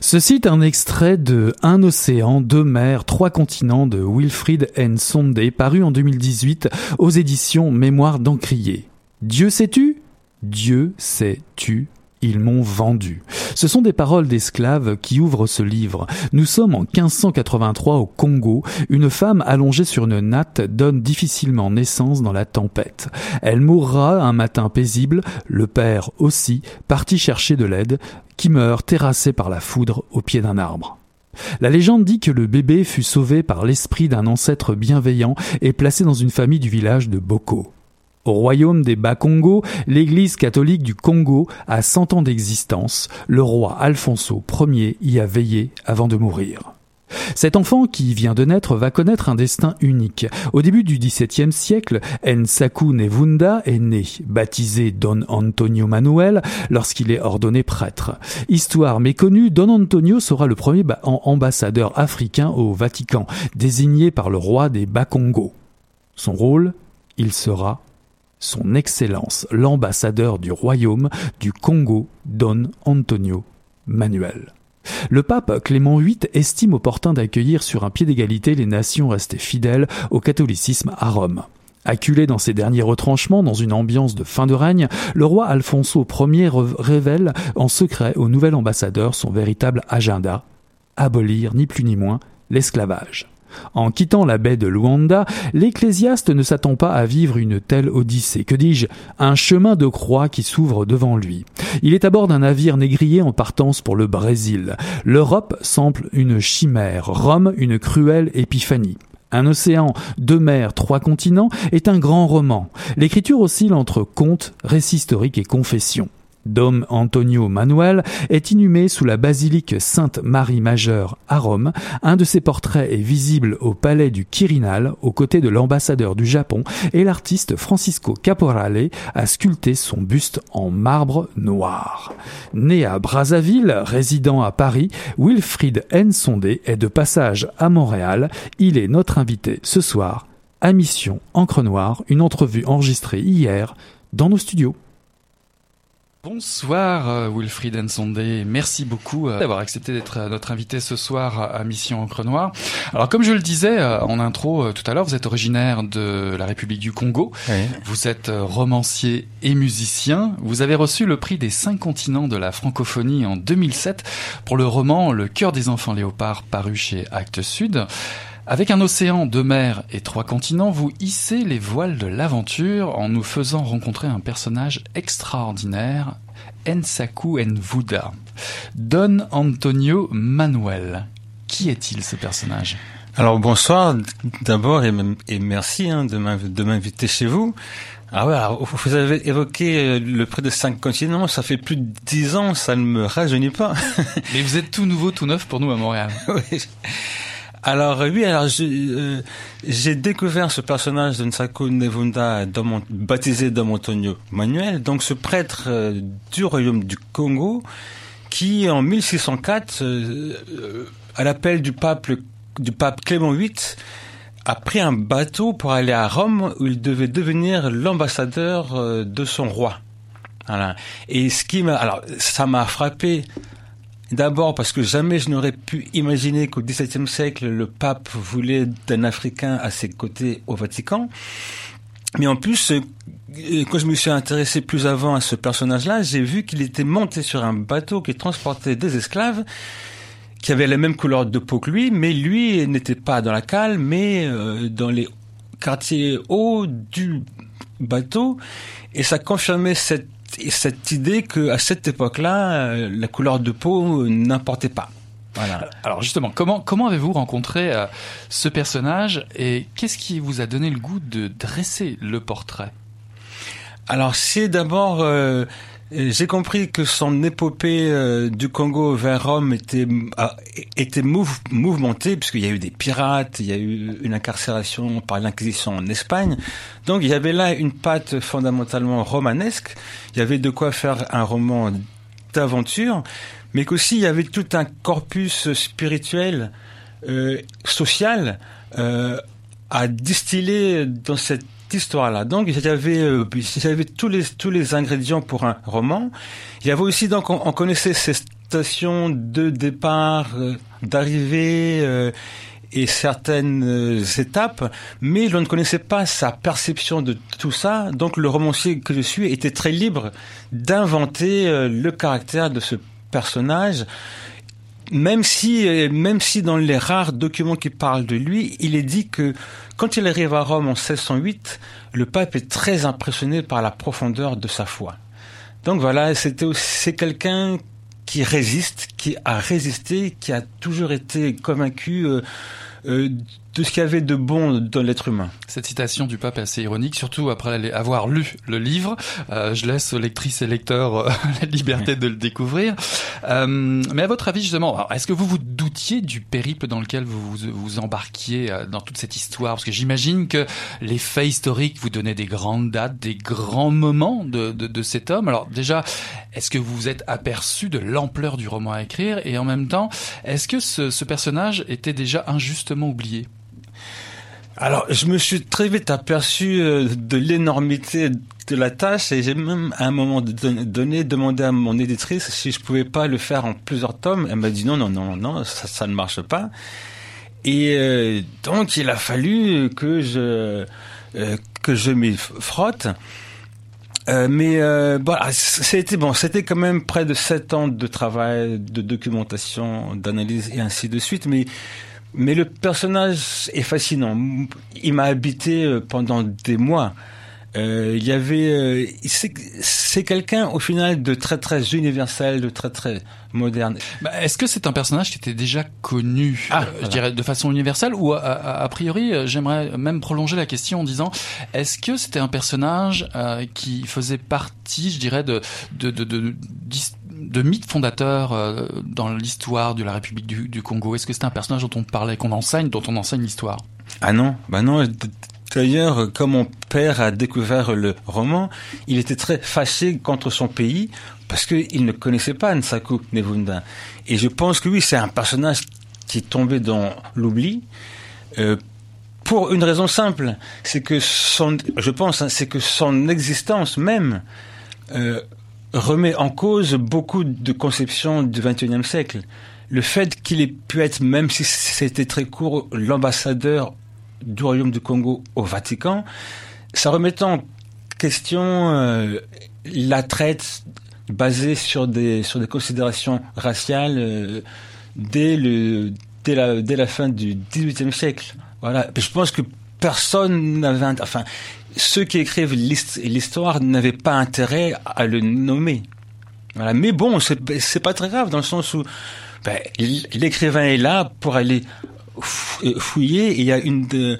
Ceci est un extrait de Un océan, deux mers, trois continents de Wilfried N. Sondé, paru en 2018 aux éditions Mémoire d'Encrier. Dieu sais-tu? Dieu sais-tu? Ils m'ont vendu. Ce sont des paroles d'esclaves qui ouvrent ce livre. Nous sommes en 1583 au Congo. Une femme allongée sur une natte donne difficilement naissance dans la tempête. Elle mourra un matin paisible, le père aussi, parti chercher de l'aide, qui meurt terrassé par la foudre au pied d'un arbre. La légende dit que le bébé fut sauvé par l'esprit d'un ancêtre bienveillant et placé dans une famille du village de Boko. Au royaume des Bas-Congo, l'église catholique du Congo a 100 ans d'existence. Le roi Alfonso Ier y a veillé avant de mourir. Cet enfant qui vient de naître va connaître un destin unique. Au début du XVIIe siècle, Nsaku Nevunda est né, baptisé Don Antonio Manuel lorsqu'il est ordonné prêtre. Histoire méconnue, Don Antonio sera le premier ambassadeur africain au Vatican, désigné par le roi des Bas-Congo. Son rôle, il sera son Excellence l'ambassadeur du royaume du Congo, Don Antonio Manuel. Le pape Clément VIII estime opportun d'accueillir sur un pied d'égalité les nations restées fidèles au catholicisme à Rome. Acculé dans ses derniers retranchements, dans une ambiance de fin de règne, le roi Alfonso Ier révèle en secret au nouvel ambassadeur son véritable agenda abolir ni plus ni moins l'esclavage. En quittant la baie de Luanda, l'ecclésiaste ne s'attend pas à vivre une telle odyssée, que dis-je, un chemin de croix qui s'ouvre devant lui. Il est à bord d'un navire négrier en partance pour le Brésil. L'Europe semble une chimère, Rome une cruelle épiphanie. Un océan, deux mers, trois continents est un grand roman. L'écriture oscille entre conte, récit historique et confession. Dom Antonio Manuel est inhumé sous la basilique Sainte-Marie Majeure à Rome. Un de ses portraits est visible au palais du Quirinal aux côtés de l'ambassadeur du Japon et l'artiste Francisco Caporale a sculpté son buste en marbre noir. Né à Brazzaville, résident à Paris, Wilfried N. Sondé est de passage à Montréal. Il est notre invité ce soir à Mission Encre Noire, une entrevue enregistrée hier dans nos studios. Bonsoir euh, Wilfried Nsondé, merci beaucoup euh, d'avoir accepté d'être euh, notre invité ce soir à Mission Encre Noire. Alors comme je le disais en intro tout à l'heure, vous êtes originaire de la République du Congo, vous êtes romancier et musicien, vous avez reçu le prix des cinq continents de la francophonie en 2007 pour le roman Le cœur des enfants léopards paru chez Actes Sud. Avec un océan, deux mers et trois continents, vous hissez les voiles de l'aventure en nous faisant rencontrer un personnage extraordinaire, Ensaku Nvuda. Don Antonio Manuel. Qui est-il ce personnage? Alors bonsoir d'abord et, merci hein, de m'inviter chez vous. Ah ouais, vous avez évoqué euh, le prix de cinq continents, ça fait plus de dix ans, ça ne me rajeunit pas. Mais vous êtes tout nouveau, tout neuf pour nous à Montréal. (laughs) oui. Alors oui, alors euh, j'ai découvert ce personnage de Nsako Nevunda baptisé Dom Antonio Manuel, donc ce prêtre euh, du royaume du Congo, qui en 1604, euh, à l'appel du pape du pape Clément VIII, a pris un bateau pour aller à Rome où il devait devenir l'ambassadeur de son roi. Voilà. Et ce qui m'a, alors ça m'a frappé D'abord parce que jamais je n'aurais pu imaginer qu'au XVIIe siècle, le pape voulait d'un Africain à ses côtés au Vatican. Mais en plus, euh, quand je me suis intéressé plus avant à ce personnage-là, j'ai vu qu'il était monté sur un bateau qui transportait des esclaves qui avaient la même couleur de peau que lui, mais lui n'était pas dans la cale, mais euh, dans les quartiers hauts du bateau. Et ça confirmait cette cette idée que à cette époque-là, euh, la couleur de peau n'importait pas. Voilà. Alors justement, comment comment avez-vous rencontré euh, ce personnage et qu'est-ce qui vous a donné le goût de dresser le portrait? Alors c'est d'abord euh, j'ai compris que son épopée euh, du Congo vers Rome était était mouvementée puisqu'il y a eu des pirates, il y a eu une incarcération par l'Inquisition en Espagne. Donc il y avait là une patte fondamentalement romanesque. Il y avait de quoi faire un roman d'aventure, mais qu'aussi il y avait tout un corpus spirituel, euh, social euh, à distiller dans cette histoire-là. Donc j'avais euh, j'avais tous les tous les ingrédients pour un roman. Il y avait aussi donc on, connaissait ces stations de départ, euh, d'arrivée euh, et certaines euh, étapes, mais l'on ne connaissait pas sa perception de tout ça. Donc le romancier que je suis était très libre d'inventer le caractère de ce personnage même si, même si dans les rares documents qui parlent de lui, il est dit que quand il arrive à Rome en 1608, le pape est très impressionné par la profondeur de sa foi. Donc voilà, c'était c'est quelqu'un qui résiste, qui a résisté, qui a toujours été convaincu euh, euh, de ce qu'il y avait de bon dans l'être humain. Cette citation du pape est assez ironique, surtout après avoir lu le livre. Euh, je laisse aux lectrices et lecteurs euh, (laughs) la liberté de le découvrir. Euh, mais à votre avis, justement, est-ce que vous vous doutiez du périple dans lequel vous vous, embarquiez dans toute cette histoire? Parce que j'imagine que les faits historiques vous donnaient des grandes dates, des grands moments de, de, cet homme. Alors déjà, est-ce que vous vous êtes aperçu de l'ampleur du roman à écrire? Et en même temps, est-ce que ce personnage était déjà injustement oublié? Alors, je me suis très vite aperçu euh, de l'énormité de la tâche et j'ai même à un moment donné demandé à mon éditrice si je pouvais pas le faire en plusieurs tomes. Elle m'a dit non, non, non, non, ça, ne marche pas. Et euh, donc, il a fallu que je euh, que je m'y frotte. mais voilà, c'était bon, c'était quand même près de sept ans de travail, de documentation, d'analyse et ainsi de suite. Mais mais le personnage est fascinant. Il m'a habité euh, pendant des mois. Euh, il y avait, euh, c'est quelqu'un au final de très très universel, de très très moderne. Bah, Est-ce que c'est un personnage qui était déjà connu, ah, euh, je dirais de façon universelle, ou a, a, a priori, j'aimerais même prolonger la question en disant, est-ce que c'était un personnage qui faisait partie, je dirais, de de de, de, de de mythe fondateur euh, dans l'histoire de la République du, du Congo Est-ce que c'est un personnage dont on parlait, qu'on enseigne, dont on enseigne l'histoire? Ah non, bah non. D'ailleurs, quand mon père a découvert le roman, il était très fâché contre son pays parce qu'il ne connaissait pas Nsaku Nevunda. Et je pense que oui, c'est un personnage qui est tombé dans l'oubli. Euh, pour une raison simple, c'est que son, je pense, hein, c'est que son existence même euh, remet en cause beaucoup de conceptions du XXIe siècle. Le fait qu'il ait pu être, même si c'était très court, l'ambassadeur du Royaume du Congo au Vatican, ça remet en question euh, la traite basée sur des sur des considérations raciales euh, dès le dès la dès la fin du XVIIIe siècle. Voilà, je pense que personne n'avait enfin ceux qui écrivent l'histoire n'avaient pas intérêt à le nommer. Voilà. Mais bon, c'est pas très grave dans le sens où ben, l'écrivain est là pour aller fouiller. Et il y a une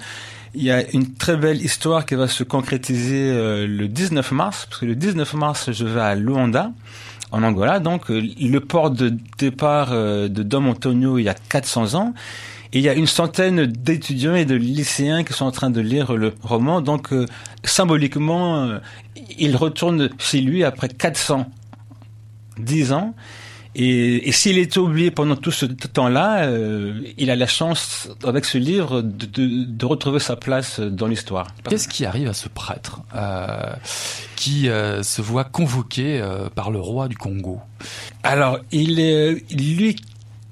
il y a une très belle histoire qui va se concrétiser euh, le 19 mars, parce que le 19 mars, je vais à Luanda, en Angola, donc euh, le port de départ euh, de Dom Antonio il y a 400 ans. Et il y a une centaine d'étudiants et de lycéens qui sont en train de lire le roman. Donc, euh, symboliquement, euh, il retourne chez lui après 410 ans. Et, et s'il est oublié pendant tout ce temps-là, euh, il a la chance, avec ce livre, de, de, de retrouver sa place dans l'histoire. Qu'est-ce qui arrive à ce prêtre euh, qui euh, se voit convoqué par le roi du Congo? Alors, il est, lui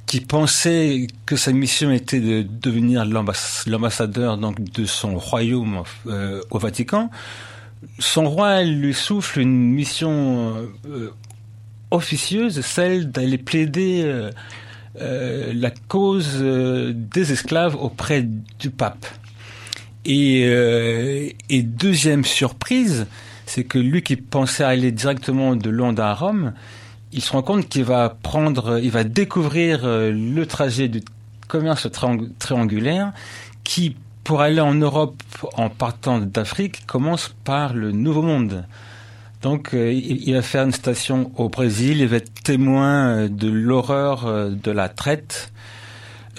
qui pensait que sa mission était de devenir l'ambassadeur donc de son royaume euh, au Vatican, son roi lui souffle une mission euh, officieuse, celle d'aller plaider euh, la cause des esclaves auprès du pape. Et deuxième surprise, c'est que lui qui pensait aller directement de Londres à Rome, il se rend compte qu'il va prendre, il va découvrir euh, le trajet du commerce triangulaire qui, pour aller en Europe en partant d'Afrique, commence par le Nouveau Monde. Donc, euh, il va faire une station au Brésil, il va être témoin euh, de l'horreur de la traite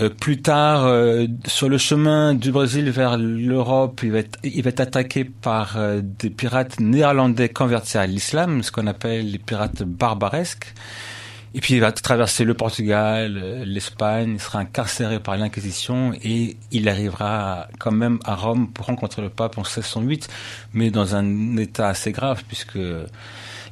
euh, plus tard, euh, sur le chemin du Brésil vers l'Europe, il va être, il va être attaqué par euh, des pirates néerlandais convertis à l'islam, ce qu'on appelle les pirates barbaresques. Et puis il va traverser le Portugal, l'Espagne, il sera incarcéré par l'Inquisition et il arrivera quand même à Rome pour rencontrer le pape en 1608, mais dans un état assez grave puisque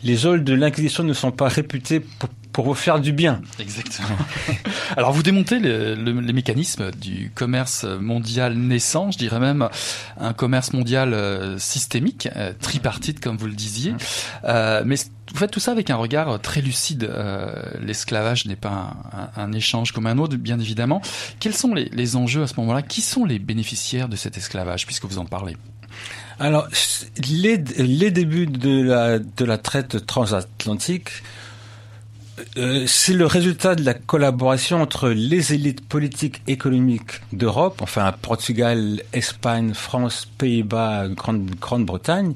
les geôles de l'Inquisition ne sont pas réputés pour, pour vous faire du bien. Exactement. (laughs) Alors vous démontez le, le, les mécanismes du commerce mondial naissant, je dirais même un commerce mondial euh, systémique, euh, tripartite comme vous le disiez. Mmh. Euh, mais vous faites tout ça avec un regard très lucide. L'esclavage n'est pas un, un, un, échange comme un autre, bien évidemment. Quels sont les, les enjeux à ce moment-là? Qui sont les bénéficiaires de cet esclavage, puisque vous en parlez? Alors, les, les débuts de la, de la traite transatlantique, euh, c'est le résultat de la collaboration entre les élites politiques économiques d'Europe, enfin Portugal, Espagne, France, Pays-Bas, Grande-Bretagne,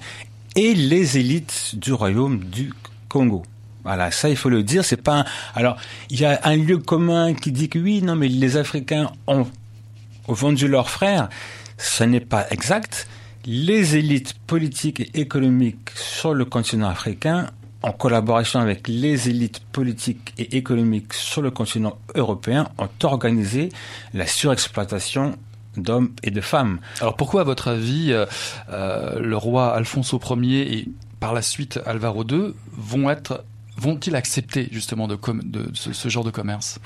et les élites du royaume du Congo. Voilà, ça il faut le dire, c'est pas un... alors il y a un lieu commun qui dit que oui, non mais les Africains ont, vendu leurs frères, ce n'est pas exact. Les élites politiques et économiques sur le continent africain en collaboration avec les élites politiques et économiques sur le continent européen, ont organisé la surexploitation d'hommes et de femmes. Alors pourquoi, à votre avis, euh, euh, le roi Alfonso Ier et par la suite Alvaro II vont être vont-ils accepter justement de, de ce, ce, genre de commerce?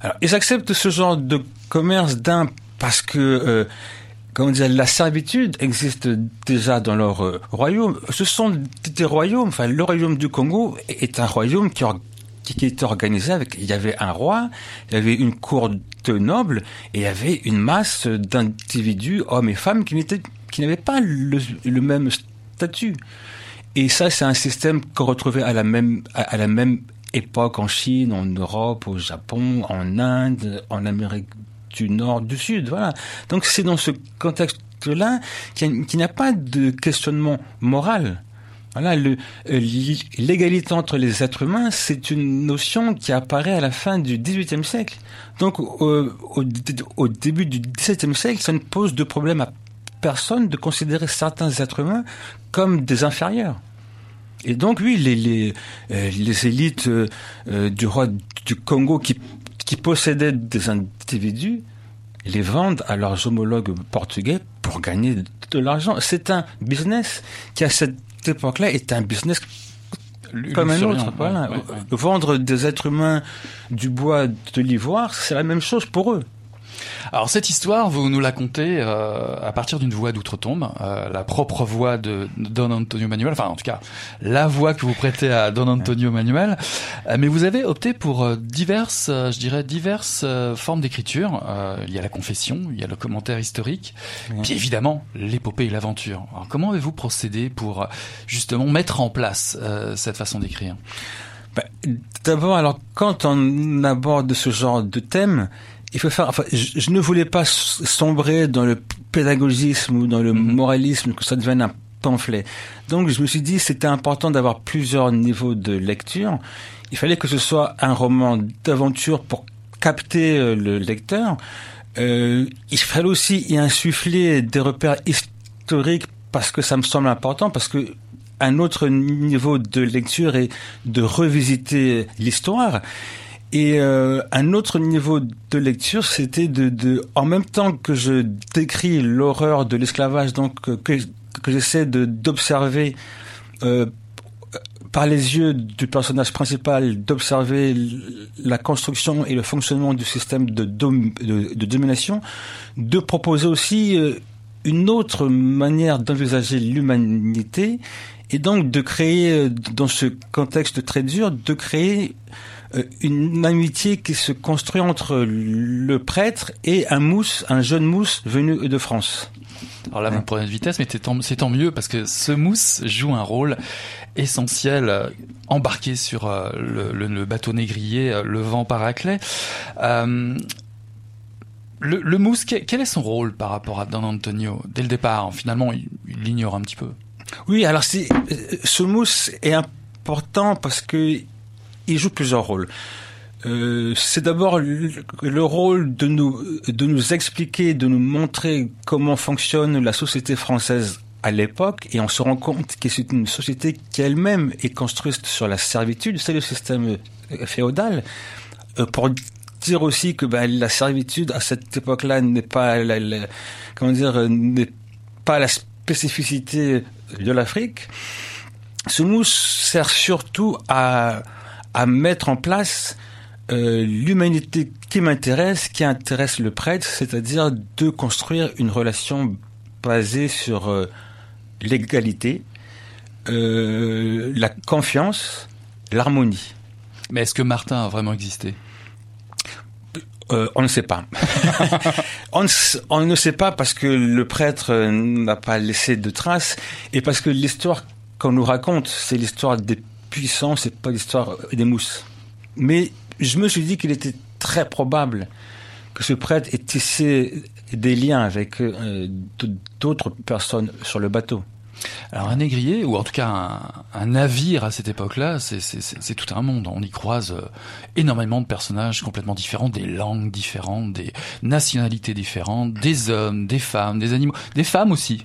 Alors, ils acceptent ce genre de commerce d'un parce que euh, comment dire, la servitude existe déjà dans leur euh, royaume. Ce sont des royaumes. Enfin, le royaume du Congo est un royaume qui, était organisé avec. Il y avait un roi, il y avait une cour de nobles, et il y avait une masse d'individus, hommes et femmes, qui n'avaient pas le, même statut. Et ça, c'est un système qu'on retrouvait à la même époque en Chine, en Europe, au Japon, en Inde, en Amérique du nord, du sud, voilà. Donc c'est dans ce contexte-là qu'il n'y a pas de questionnement moral. Voilà, l'égalité entre les êtres humains, c'est une notion qui apparaît à la fin du XVIIIe siècle. Donc, au, au, au début du XVIIe siècle, ça ne pose de problème à personne de considérer certains êtres humains comme des inférieurs. Et donc, oui, les, les, euh, les élites euh, du roi du Congo qui qui possédaient des individus les vendent à leurs homologues portugais pour gagner de l'argent. C'est un business qui, à cette époque-là, est un business comme un autre. Voilà. ouais, ouais, ouais. Vendre des êtres humains du bois de l'ivoire, c'est la même chose pour eux. Alors cette histoire, vous nous la contez euh, à partir d'une voix d'outre-tombe, euh, la propre voix de Don Antonio Manuel, enfin en tout cas la voix que vous prêtez à Don Antonio Manuel. Euh, mais vous avez opté pour euh, diverses, euh, je dirais diverses euh, formes d'écriture. Euh, il y a la confession, il y a le commentaire historique, puis évidemment l'épopée et l'aventure. Alors comment avez-vous procédé pour justement mettre en place euh, cette façon d'écrire? Bah, D'abord, alors quand on aborde ce genre de thème, il faut faire. Enfin, je, je ne voulais pas sombrer dans le pédagogisme ou dans le moralisme que ça devienne un pamphlet. Donc, je me suis dit c'était important d'avoir plusieurs niveaux de lecture. Il fallait que ce soit un roman d'aventure pour capter euh, le lecteur. Euh, il fallait aussi y insuffler des repères historiques parce que ça me semble important, parce que un autre niveau de lecture est de revisiter l'histoire. Et euh, un autre niveau de lecture, c'était de, de, en même temps que je décris l'horreur de l'esclavage, donc que, que j'essaie d'observer euh, par les yeux du personnage principal, d'observer la construction et le fonctionnement du système de, dom- de, domination, de proposer aussi euh, une autre manière d'envisager l'humanité et donc de créer, euh, dans ce contexte très dur, de créer une amitié qui se construit entre le prêtre et un mousse, un jeune mousse venu de France. Alors là, vous me prenez de vitesse, mais c'est tant, mieux parce que ce mousse joue un rôle essentiel, euh, embarqué sur euh, le, le- le bateau négrier, euh, le vent paraclet. Euh, le, le mousse, que- quel est son rôle par rapport à Don Antonio Dès le départ, finalement, il l'ignore un petit peu. Oui, alors euh, ce mousse est important parce que il joue plusieurs rôles. Euh, c'est d'abord le, le rôle de nous de nous expliquer, de nous montrer comment fonctionne la société française à l'époque, et on se rend compte que c'est une société qui elle-même est construite sur la servitude, c'est le système euh, féodal. Euh, pour dire aussi que bah, la servitude à cette époque-là n'est pas la, comment dire n'est pas la spécificité de l'Afrique. Ce mousse sert surtout à, à mettre en place euh, l'humanité qui m'intéresse, qui intéresse le prêtre, c'est-à-dire de construire une relation basée sur euh, l'égalité, euh, la confiance, l'harmonie. Mais est-ce que Martin a vraiment existé? On ne sait pas. (laughs) (laughs) on, on ne sait pas parce que le prêtre n'a pas laissé de traces et parce que l'histoire qu'on nous raconte, c'est l'histoire des puissants, c'est pas l'histoire des mousses. Mais je me suis dit qu'il était très probable que ce prêtre ait tissé des liens avec euh, d'autres personnes sur le bateau. Alors un négrier, ou en tout cas un, un navire à cette époque-là, c'est- tout un monde. On y croise euh, énormément de personnages complètement différents, des langues différentes, des nationalités différentes, des hommes, des femmes, des animaux, des femmes aussi.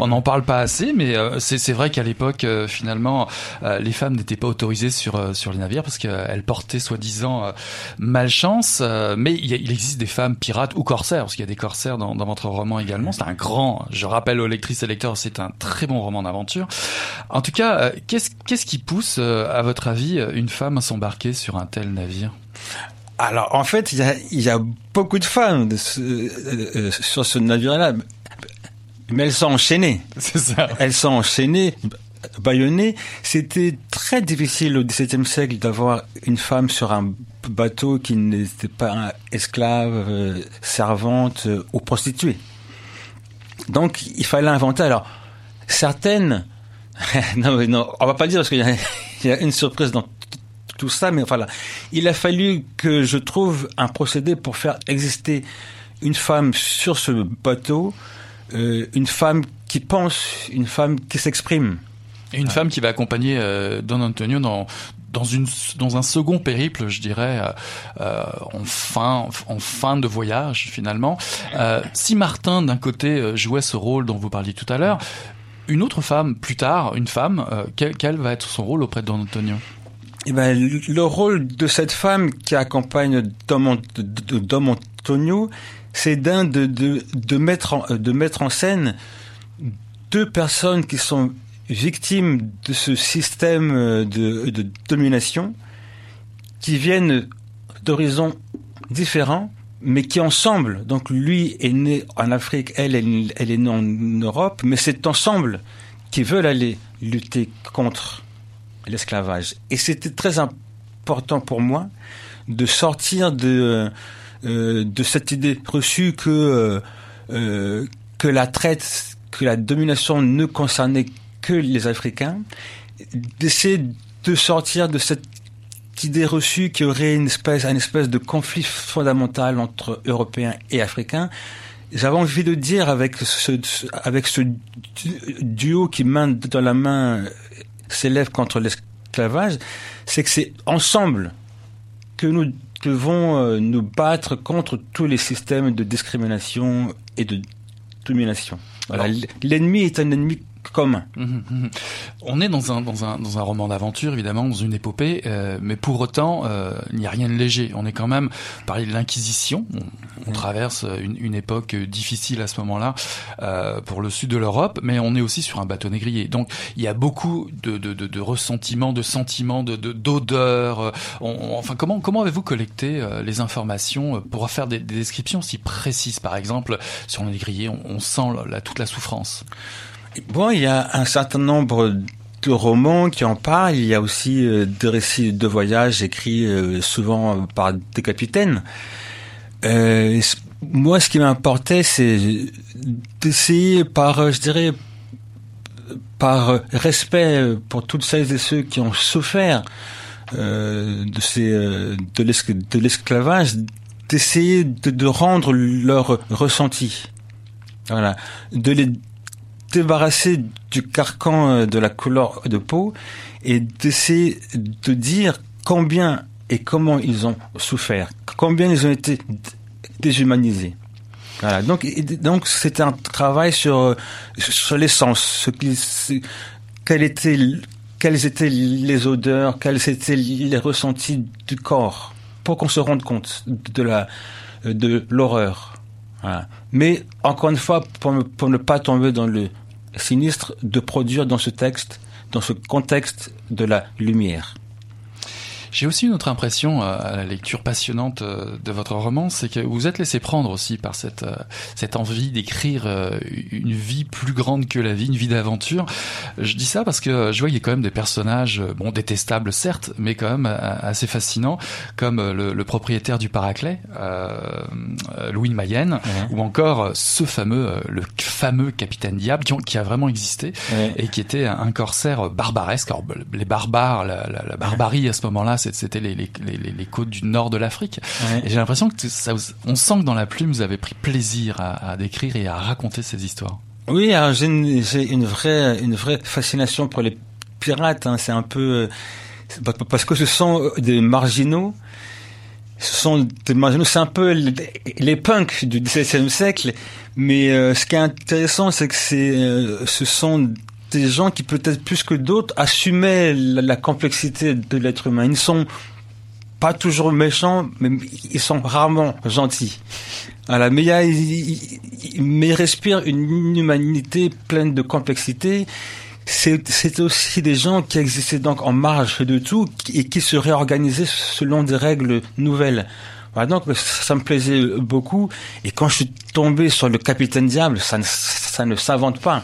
On n'en parle pas assez, mais euh, c'est vrai qu'à l'époque, euh, finalement, les femmes n'étaient pas autorisées sur sur les navires parce qu'elles portaient soi-disant malchance. mais il, y a- il existe des femmes pirates ou corsaires, parce qu'il y a des corsaires dans, dans votre roman également. C'est un grand, je rappelle aux lectrices et lecteurs, c'est un très bon roman d'aventure. En tout cas, euh, qu'est-ce qui pousse, euh, à votre avis, une femme à s'embarquer sur un tel navire? Alors en fait, il y a, il y a beaucoup de femmes de ce- euh, euh, sur ce navire-là, mais elles sont enchaînées. (laughs) C'est ça. Elles sont enchaînées, bâillonnées. C'était très difficile au XVIIe siècle d'avoir une femme sur un bateau qui n'était pas esclave, euh, servante euh, ou prostituée. Donc il fallait inventer. Alors certaines, (laughs) non, mais non, on va pas le dire parce qu'il y a, il y a une surprise dans tout ça, mais voilà, il a fallu que je trouve un procédé pour faire exister une femme sur ce bateau, euh, une femme qui pense, une femme qui s'exprime. Et une femme qui va accompagner euh, Don Antonio dans dans une dans un second périple, je dirais, euh, en fin en fin de voyage finalement. Euh, si Martin d'un côté jouait ce rôle dont vous parliez tout à l'heure, une autre femme plus tard, une femme, euh, quel, va être son rôle auprès de Don Antonio? Eh ben, le le rôle de cette femme qui accompagne Dom, Antonio, c'est d'un de, de, mettre en, de mettre en scène deux personnes qui sont victimes de ce système de, de domination qui viennent d'horizons différents, mais qui ensemble, donc lui est né en Afrique, elle, est née en Europe, mais c'est ensemble qui veulent aller lutter contre l'esclavage. Et c'était très important pour moi de sortir de euh, de cette idée reçue que euh, euh, que la traite, que la domination ne concernait que les Africains, d'essayer de sortir de cette idée reçue qu'il y aurait une espèce, une espèce de conflit fondamental entre Européens et Africains. J'avais envie de dire avec ce, avec ce duo qui main dans la main s'élève contre l'esclavage, c'est que c'est ensemble que nous devons euh, nous battre contre tous les systèmes de discrimination et de domination. Voilà. L'ennemi est un ennemi commun. Mhm, mhm. On est dans un, dans un, dans un roman d'aventure, évidemment, dans une épopée, euh, mais pour autant, euh, il n'y a rien de léger. On est quand même, parler de l'Inquisition, on, on traverse une, une, époque difficile à ce moment-là euh, pour le sud de l'Europe, mais on est aussi sur un bateau négrier. Donc il y a beaucoup de, de, de, de ressentiments, de sentiments, de d'odeurs. enfin, comment, comment avez-vous collecté euh, les informations pour faire des, des, descriptions si précises? Par exemple, sur le négrier, on, on sent la, toute la souffrance. Bon, il y a un certain nombre de romans qui en parlent. Il y a aussi euh, des récits de voyage écrits euh, souvent par des capitaines. Euh, moi, ce qui m'importait, c'est d'essayer par, je dirais, par respect pour toutes celles et ceux qui ont souffert euh, de ces de l'esclavage, d'essayer de, de rendre leur ressenti. Voilà, de les débarrasser du carcan euh, de la couleur de peau et d'essayer de dire combien et comment ils ont souffert, combien ils ont été déshumanisés. Voilà. Donc, donc c'était un travail sur sur l'essence, ce qui, était, quelles étaient les odeurs, quels étaient les ressentis du corps, pour qu'on se rende compte de la de l'horreur. Voilà. Mais encore une fois, pour ne pas tomber dans le sinistre de produire dans ce texte, dans ce contexte de la lumière. J'ai aussi une autre impression euh, à la lecture passionnante euh, de votre roman, c'est que vous êtes laissé prendre aussi par cette euh, cette envie d'écrire une vie plus grande que la vie, une vie d'aventure. Je dis ça parce que je vois qu'il y a quand même des personnages, bon détestables certes, mais quand même assez fascinants, comme le, le propriétaire du Paraclet, euh, Louis de Mayenne, ou encore ce fameux le fameux capitaine Diable qui, qui a vraiment existé et qui était un corsaire barbaresque. Alors, les barbares, la, la, la barbarie à ce moment-là c'était les, les, les, les, côtes du nord de l'Afrique. Ouais. Et j'ai l'impression que ça, on sent que dans la plume, vous avez pris plaisir à, à décrire et à raconter ces histoires. Oui, alors j'ai une, une, vraie, une vraie fascination pour les pirates. Hein. C'est un peu parce que ce sont des marginaux. Ce sont des marginaux. C'est un peu les, les punks du XVIIe siècle. Mais euh, ce qui est intéressant, c'est que c'est, euh, ce sont des gens qui peut-être plus que d'autres assumaient la, complexité de l'être humain. Ils ne sont pas toujours méchants, mais ils sont rarement gentils. Voilà, mais y a, ils, mais ils respirent une humanité pleine de complexité. C'est aussi des gens qui existaient donc en marge de tout et qui se réorganisaient selon des règles nouvelles. Voilà, donc ça me plaisait beaucoup. Et quand je suis tombé sur le Capitaine Diable, ça ne, ça ne s'invente pas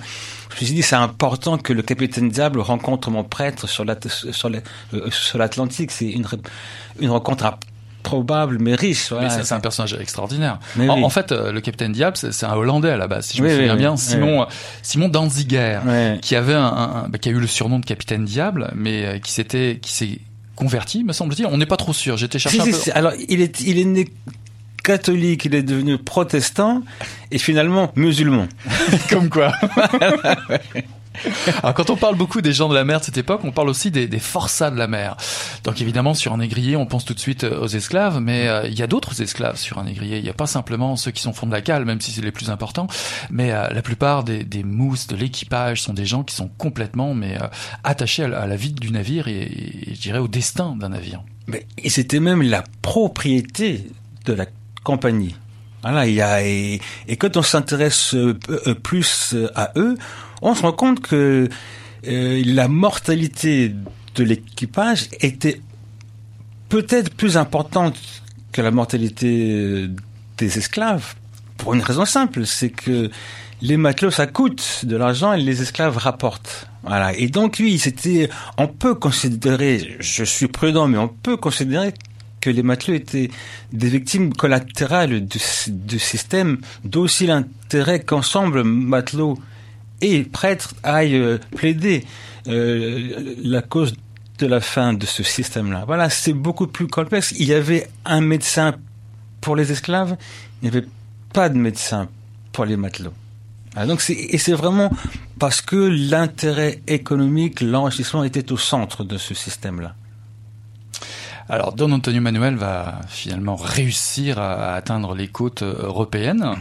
je me suis dit c'est important que le capitaine Diable rencontre mon prêtre sur euh, l'Atlantique. C'est une une rencontre improbable mais riche. Voilà. Mais c'est un personnage extraordinaire. En, oui. en, fait, euh, le capitaine Diable, c'est un Hollandais à la base, si je oui, me souviens oui, bien. Simon Simon Danziger, qui avait un, un, qui a eu le surnom de capitaine Diable, mais euh, qui s'était qui s'est converti, me semble-t-il. On n'est pas trop sûr. J'étais cherché si, un si, peu. Alors, il est, il est né catholique, il est devenu protestant et finalement musulman. (laughs) Comme quoi. Alors quand on parle beaucoup des gens de la mer de cette époque, on parle aussi des, des forçats de la mer. Donc évidemment sur un négrier, on pense tout de suite aux esclaves, mais euh, il y a d'autres esclaves sur un négrier. Il n'y a pas simplement ceux qui sont fond de la cale, même si c'est les plus importants, mais euh, la plupart des, des mousses de l'équipage sont des gens qui sont complètement mais euh, attachés à, à, la vie du navire et, et, je dirais au destin d'un navire. Mais, et c'était même la propriété de la compagnie. Voilà, il y a et, quand on s'intéresse euh, plus à eux, on se rend compte que euh, la mortalité de l'équipage était peut-être plus importante que la mortalité euh, des esclaves pour une raison simple, c'est que les matelots ça coûte de l'argent et les esclaves rapportent. Voilà. Et donc oui, c'était, on peut considérer, je suis prudent, mais on peut considérer que les matelots étaient des victimes collatérales du, système, d'aussi l'intérêt qu'ensemble matelots et prêtres aillent euh, plaider euh, la cause de la fin de ce système-là. Voilà, c'est beaucoup plus complexe. Il y avait un médecin pour les esclaves, il n'y avait pas de médecin pour les matelots. Ah, donc et c'est vraiment parce que l'intérêt économique, l'enrichissement était au centre de ce système-là. Alors Don Antonio Manuel va finalement réussir à atteindre les côtes euh, européennes.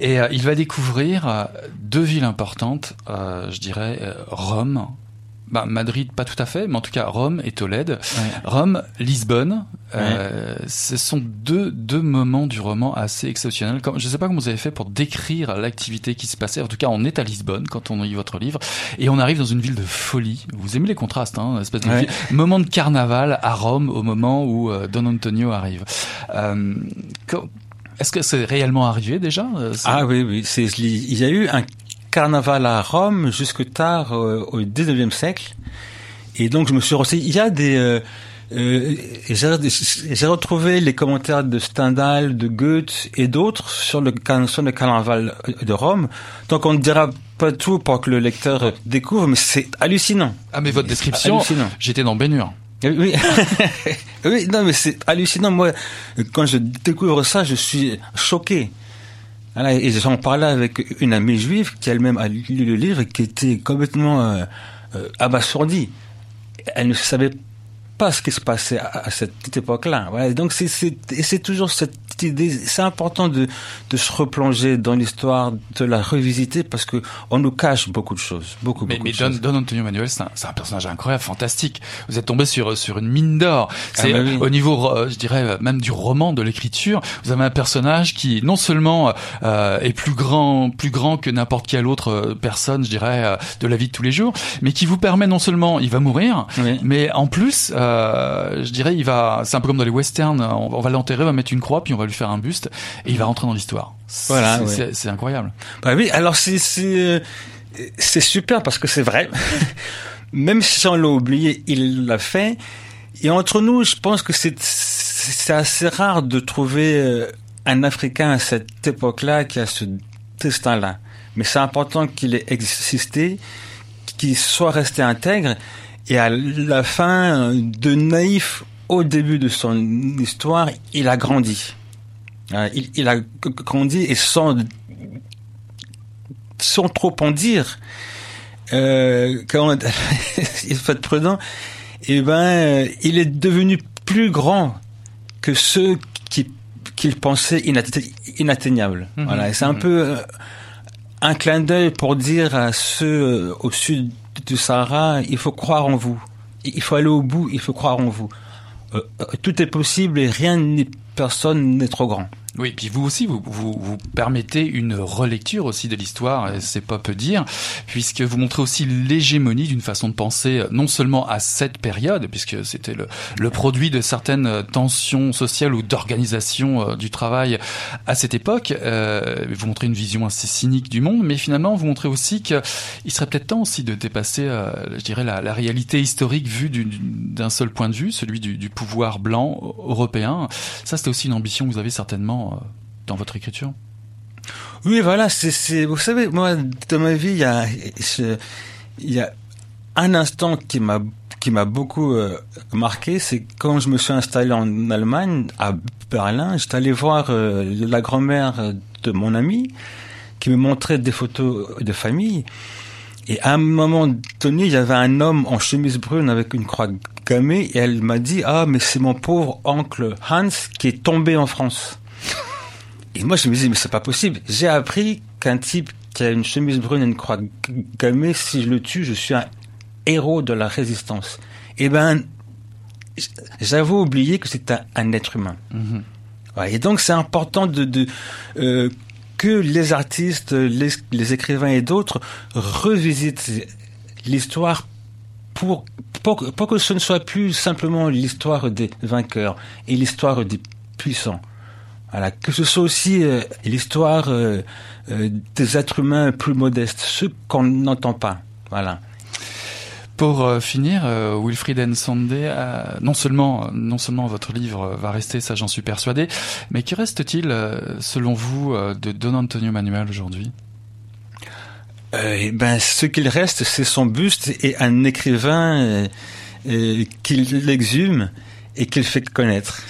Et euh, il va découvrir euh, deux villes importantes, je dirais Rome bah, Madrid, pas tout à fait, mais en tout cas Rome et Tolède. Rome, Lisbonne, euh, ce sont deux, deux moments du roman assez exceptionnels. Je ne sais pas comment vous avez fait pour décrire l'activité qui se passait. En tout cas, on est à Lisbonne quand on lit votre livre et on arrive dans une ville de folie. Vous aimez les contrastes, hein, espèce de moment de carnaval à Rome au moment où euh, Don Antonio arrive. Euh, est-ce que c'est réellement arrivé déjà Ah oui, oui. Il y a eu un carnaval à Rome jusque tard euh, au 19e siècle. Et donc je me suis renseigné. Il y a des... Euh, euh, j'ai retrouvé les commentaires de Stendhal, de Goethe et d'autres sur le, sur le carnaval de Rome. Donc on ne dira pas tout pour que le lecteur découvre, mais c'est hallucinant. Ah mais votre description, j'étais dans Bénure. Oui, (laughs) oui, non mais c'est hallucinant. Moi, quand je découvre ça, je suis choqué. Voilà, et j'en parlais avec une amie juive qui elle-même a lu le livre et qui était complètement euh, euh, abasourdie. Elle ne savait pas ce qui se passait à, cette époque-là. Voilà, donc c'est toujours cette c'est important de, de se replonger dans l'histoire, de la revisiter parce que on nous cache beaucoup de choses, beaucoup, mais, beaucoup mais de Don, choses. Don Antonio Manuel, c'est un, un, personnage incroyable, fantastique. Vous êtes tombé sur sur une mine d'or. Ah C'est bah oui. au niveau, euh, je dirais même du roman, de l'écriture. Vous avez un personnage qui non seulement euh, est plus grand, plus grand que n'importe quelle autre euh, personne, je dirais, euh, de la vie de tous les jours, mais qui vous permet non seulement, il va mourir, oui. mais en plus, euh, je dirais, il va, c'est un peu comme dans les westerns, on, on va l'enterrer, on va mettre une croix, puis on va lui faire un buste, et il va rentrer dans l'histoire. Voilà, c'est ouais. incroyable. Bah oui, alors c'est c'est c'est super parce que c'est vrai. (laughs) Même si on l'a oublié, il l'a fait. Et entre nous, je pense que c'est c'est assez rare de trouver euh, un Africain à cette époque-là qui a ce destin-là. Mais c'est important qu'il ait existé, qu'il soit resté intègre. Et à la fin, de naïf au début de son histoire, il a grandi. Euh, Il, il a grandi et sans sans trop en dire, euh, quand (laughs) il faut être prudent, eh ben, euh, il est devenu plus grand que ceux qui qu'il pensait inatte- inatteignables. Mhm. Voilà, et c'est un peu euh, un clin d'œil pour dire à ceux au sud du Sahara, il faut croire en vous. Il faut aller au bout, il faut croire en vous. Euh, tout est possible et rien ni personne n'est trop grand. Oui, puis vous aussi, vous, vous, vous permettez une relecture aussi de l'histoire, et c'est pas peu dire, puisque vous montrez aussi l'hégémonie d'une façon de penser, euh, non seulement à cette période, puisque c'était le, le produit de certaines euh, tensions sociales ou d'organisation euh, du travail à cette époque. Euh, vous montrez une vision assez cynique du monde, mais finalement, vous montrez aussi qu'il serait peut-être temps aussi de dépasser, euh, je dirais, la, la réalité historique vue du- du- d'un seul point de vue, celui du, du pouvoir blanc européen. Ça, c'était aussi une ambition que vous avez certainement euh, dans votre écriture. Oui, voilà, vous savez, moi, dans ma vie, il y a, un instant qui m'a, qui m'a beaucoup euh, marqué, c'est quand je me suis installé en Allemagne, à Berlin, j'étais allé voir euh, la grand-mère de mon ami, qui me montrait des photos de famille. Et à un moment donné, il y avait un homme en chemise brune avec une croix gammée, et elle m'a dit, ah, mais c'est mon pauvre oncle Hans qui est tombé en France. Et moi, je me disais, mais c'est pas possible. J'ai appris qu'un type qui a une chemise brune et une croix gammée, si je le tue, je suis un héros de la résistance. Eh ben, j'avais oublié que c'était un, un être humain. Ouais, et donc, c'est important de, de euh, que les artistes, les, les écrivains et d'autres revisitent l'histoire pour, pour, pour que ce ne soit plus simplement l'histoire des vainqueurs et l'histoire des puissants. Voilà, que ce soit aussi euh, l'histoire euh, euh, des êtres humains plus modestes, ceux qu'on n'entend pas. Voilà. Pour euh, finir, euh, Wilfried Nsonde, euh, non seulement non seulement votre livre va rester, ça j'en suis persuadé, mais que reste-t-il, euh, selon vous, euh, de Don Antonio Manuel aujourd'hui? Euh, eh ben, ce qu'il reste, c'est son buste et un écrivain qu'il l'exhume et qu'il fait connaître.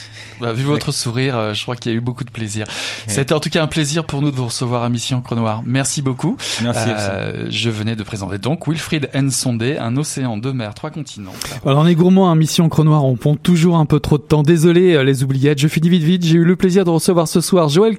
Bah, vu votre sourire, euh, je crois qu'il y a eu beaucoup de plaisir. C'était en tout cas un plaisir pour nous de vous recevoir à Mission Encre Noire. Merci beaucoup. Merci, Euh, je venais de présenter donc Wilfried Nsonde, un océan, deux mers, trois continents. Alors on est gourmand à Mission Encre Noire, on pond toujours un peu trop de temps. Désolé euh, les oubliettes, je finis vite vite. J'ai eu le plaisir de recevoir ce soir Joël